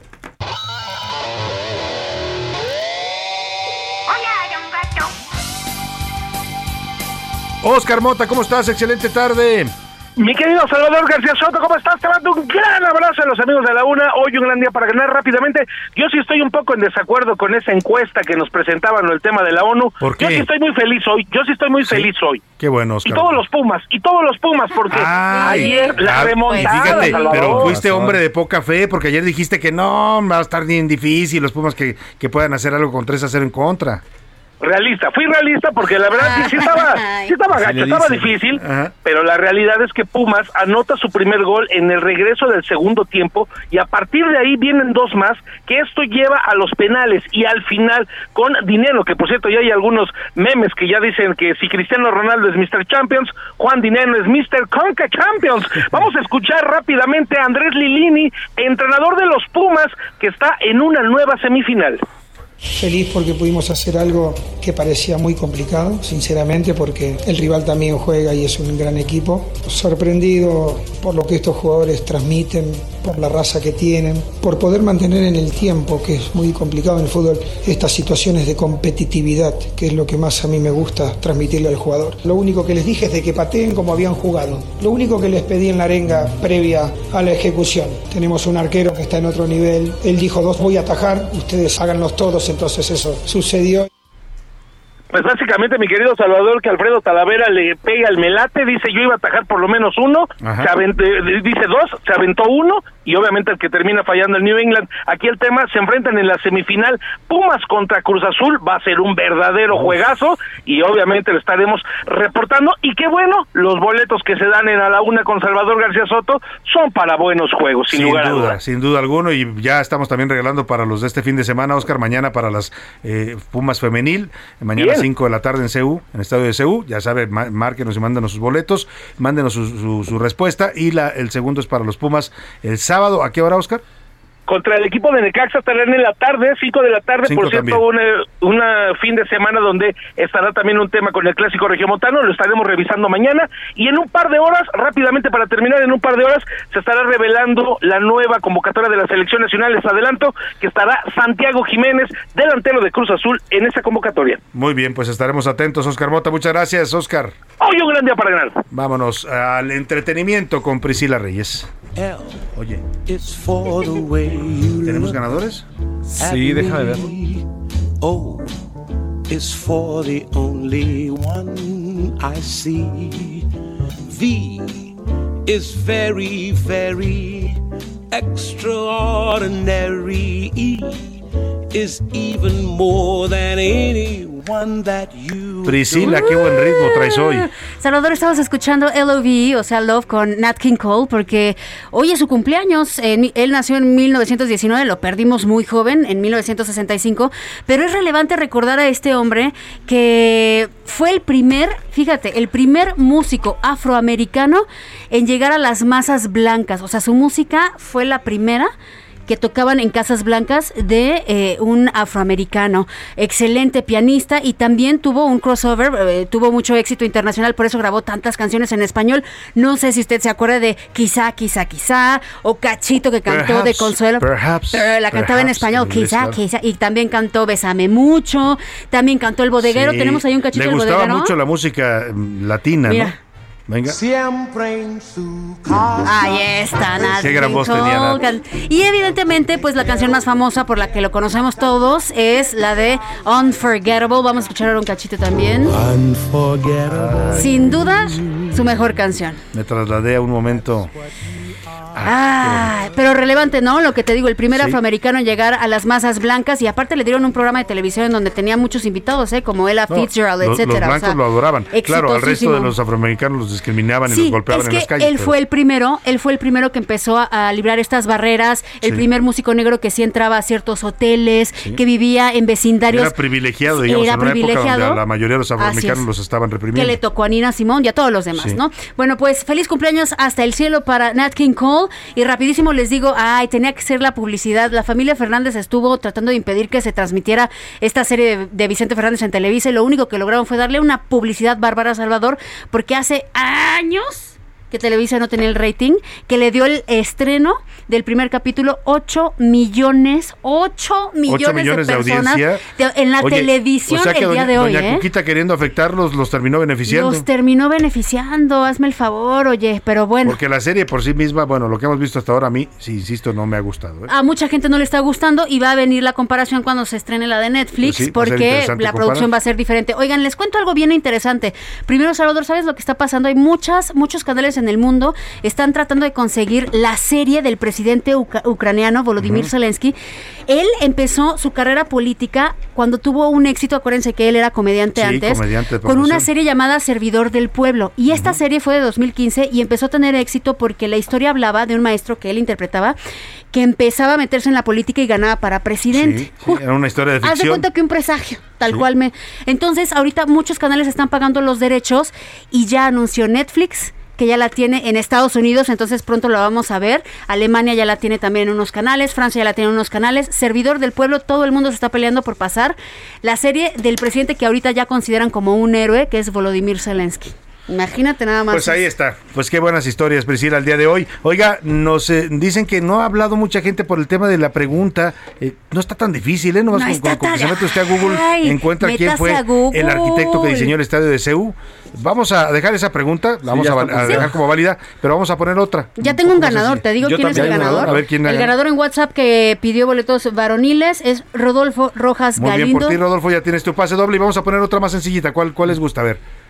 Oscar Mota, ¿cómo estás? Excelente tarde. Mi querido Salvador García Soto, ¿cómo estás? Te mando un gran abrazo a los amigos de la UNA. Hoy un gran día para ganar rápidamente. Yo sí estoy un poco en desacuerdo con esa encuesta que nos presentaban en el tema de la ONU. ¿Por qué? Yo sí estoy muy feliz hoy. Yo sí estoy muy feliz hoy. Qué bueno, Y todos los Pumas, y todos los Pumas, porque Ay, ayer la ah, remontada, Fíjate, Salvador. pero fuiste hombre de poca fe porque ayer dijiste que no, va a estar bien difícil los Pumas que, que puedan hacer algo con 3 a 0 en contra. Realista, fui realista porque la verdad que sí estaba, sí estaba gacho, estaba difícil, Ajá. pero la realidad es que Pumas anota su primer gol en el regreso del segundo tiempo y a partir de ahí vienen dos más, que esto lleva a los penales y al final con dinero, que por cierto ya hay algunos memes que ya dicen que si Cristiano Ronaldo es Mr. Champions, Juan Dinero es Mr. Conca Champions. Vamos a escuchar rápidamente a Andrés Lilini, entrenador de los Pumas, que está en una nueva semifinal. Feliz porque pudimos hacer algo que parecía muy complicado, sinceramente, porque el rival también juega y es un gran equipo. Sorprendido por lo que estos jugadores transmiten, por la raza que tienen, por poder mantener en el tiempo, que es muy complicado en el fútbol, estas situaciones de competitividad, que es lo que más a mí me gusta transmitirle al jugador. Lo único que les dije es de que pateen como habían jugado. Lo único que les pedí en la arenga previa a la ejecución. Tenemos un arquero que está en otro nivel. Él dijo dos voy a atajar, ustedes háganlos todos, entonces eso sucedió. Pues básicamente, mi querido Salvador, que Alfredo Talavera le pega el melate, dice yo iba a atajar por lo menos uno, se eh, dice dos, se aventó uno, y obviamente el que termina fallando el New England. Aquí el tema, se enfrentan en la semifinal, Pumas contra Cruz Azul, va a ser un verdadero juegazo, y obviamente lo estaremos reportando, y qué bueno, los boletos que se dan en a la una con Salvador García Soto son para buenos juegos, sin, Sin lugar a duda, sin duda alguno. Y ya estamos también regalando para los de este fin de semana, Oscar, mañana para las eh, Pumas Femenil, mañana Bien. 5 de la tarde en CEU, en el estadio de CEU. Ya sabe, márquenos y mándenos sus boletos, mándenos su, su- su respuesta. Y la, el segundo es para los Pumas el sábado. ¿A qué hora, Oscar? Contra el equipo de Necaxa estarán en la tarde, 5 de la tarde, Cinco por cierto, también. una, una fin de semana donde estará también un tema con el clásico regiomontano, lo estaremos revisando mañana y en un par de horas, rápidamente para terminar, en un par de horas se estará revelando la nueva convocatoria de la selección nacional, les adelanto que estará Santiago Jiménez, delantero de Cruz Azul, en esa convocatoria. Muy bien, pues estaremos atentos, Oscar Mota. Muchas gracias, Oscar. Hoy un gran día para ganar. Vámonos al entretenimiento con Priscila Reyes. Oye, it's for the way you ¿tenemos ganadores? Sí, déjame ver. O oh, is for the only one I see. V is very, very extraordinary. E is even more than anyone one that you Priscila, qué buen ritmo traes hoy. Salvador, estamos escuchando LOV, o sea, Love con Nat King Cole, porque hoy es su cumpleaños. En- él nació en 1919, lo perdimos muy joven, en 1965. Pero es relevante recordar a este hombre que fue el primer, fíjate, el primer músico afroamericano en llegar a las masas blancas. O sea, su música fue la primera que tocaban en Casas Blancas de eh, un afroamericano, excelente pianista y también tuvo un crossover, eh, tuvo mucho éxito internacional, por eso grabó tantas canciones en español. No sé si usted se acuerda de Quizá, Quizá, Quizá, o Cachito que cantó de Consuelo. perhaps, Pero la cantaba en perhaps, español, en Quizá. Quizá, y también cantó Bésame Mucho, también cantó El Bodeguero, Sí, tenemos ahí un cachito Le del gustaba Bodeguero. mucho la música mm, latina, Mira. ¿no? Venga. Siempre en su Ahí está, Nat Qué gran voz tenía. Nat. Y evidentemente, pues la canción más famosa por la que lo conocemos todos es la de Unforgettable. Vamos a escuchar ahora un cachito también. Unforgettable. Sin duda, su mejor canción. Me trasladé a un momento. Ah, pero relevante, ¿no? Lo que te digo, el primer Sí. afroamericano en llegar a las masas blancas y aparte le dieron un programa de televisión en donde tenía muchos invitados, ¿eh? Como Ella No, Fitzgerald, los, los etcétera. o blancos sea, lo adoraban. Claro, al resto de los afroamericanos los discriminaban y los golpeaban es en que las calles. él pero- fue el primero, él fue el primero que empezó a, a librar estas barreras, el Sí. primer músico negro que sí entraba a ciertos hoteles, que vivía en vecindarios. Era privilegiado, digamos, Era en una época donde a la mayoría de los afroamericanos es. los estaban que reprimiendo. le tocó a Nina Simón y a todos los demás. ¿no? Bueno, pues feliz cumpleaños hasta el cielo para Nat King Cole y rapidísimo les digo, ay, tenía que ser la publicidad. La familia Fernández estuvo tratando de impedir que se transmitiera esta serie de, de Vicente Fernández en Televisa y lo único que lograron fue darle una publicidad bárbara a Salvador porque hace años que Televisa no tenía el rating, que le dio el estreno del primer capítulo 8 millones, 8 millones, Ocho millones de, personas audiencia. de- en la Oye, televisión o sea que el día doña, de hoy, doña ¿eh? Cuquita queriendo afectarlos los terminó beneficiando. Los terminó beneficiando, hazme el favor, oye, pero bueno. Porque la serie por sí misma, bueno, lo que hemos visto hasta ahora a mí, sí, insisto, no me ha gustado. ¿eh? A mucha gente no le está gustando y va a venir la comparación cuando se estrene la de Netflix Pues sí, porque la comparar. producción va a ser diferente. Oigan, les cuento algo bien interesante. Primero, Salvador, ¿sabes lo que está pasando? Hay muchas, muchos canales en el mundo están tratando de conseguir la serie del presidente uca- ucraniano Volodymyr. Zelensky. Él empezó su carrera política cuando tuvo un éxito, acuérdense que él era comediante Sí, antes, comediante con una serie llamada Servidor del Pueblo. Y esta serie fue de 2015 y empezó a tener éxito porque la historia hablaba de un maestro que él interpretaba que empezaba a meterse en la política y ganaba para presidente. Sí, sí, era una historia de Haz de ficción. cuenta que un presagio, tal Sí. cual me. Entonces, ahorita muchos canales están pagando los derechos y ya anunció Netflix que ya la tiene en Estados Unidos, entonces pronto la vamos a ver. Alemania ya la tiene también en unos canales, Francia ya la tiene en unos canales. Servidor del pueblo, todo el mundo se está peleando por pasar la serie del presidente que ahorita ya consideran como un héroe, que es Volodymyr Zelensky. Imagínate nada más. Pues ahí está. Pues qué buenas historias, Priscila, al día de hoy. Oiga, nos eh, dicen que no ha hablado mucha gente por el tema de la pregunta. Eh, no está tan difícil, ¿eh? Nomás No con, con- con que se mete usted a Google, Ay, encuentra quién fue el arquitecto que diseñó el estadio de CEU. Vamos a dejar esa pregunta, la vamos a, dejar como válida, pero vamos a poner otra. Ya tengo un ganador, te digo Yo quién es el ganador. A ver quién el gana. ganador en WhatsApp que pidió boletos varoniles es Rodolfo Rojas Muy bien Galindo. por ti, Rodolfo, ya tienes tu pase doble y vamos a poner otra más sencillita. ¿Cuál, cuál les gusta? A ver.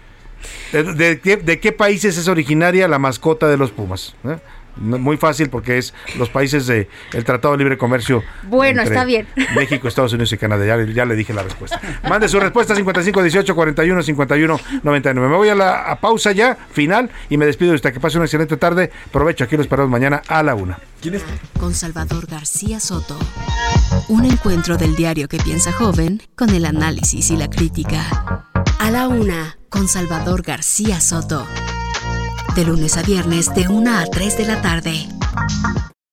¿De, de qué, de qué países es originaria la mascota de los Pumas? ¿Eh? Muy fácil porque es los países del Tratado de Libre Comercio. Bueno, está bien. México, Estados Unidos y Canadá. Ya, le- ya le dije la respuesta. Mande su respuesta 55 18 41 51 99. Me voy a la a pausa ya, final, y me despido de usted. Que pase una excelente tarde. Provecho, aquí los esperamos mañana a la una. Con Salvador García Soto. Un encuentro del diario que piensa joven con el análisis y la crítica. A la una, con Salvador García Soto. De lunes a viernes de 1 a 3 de la tarde.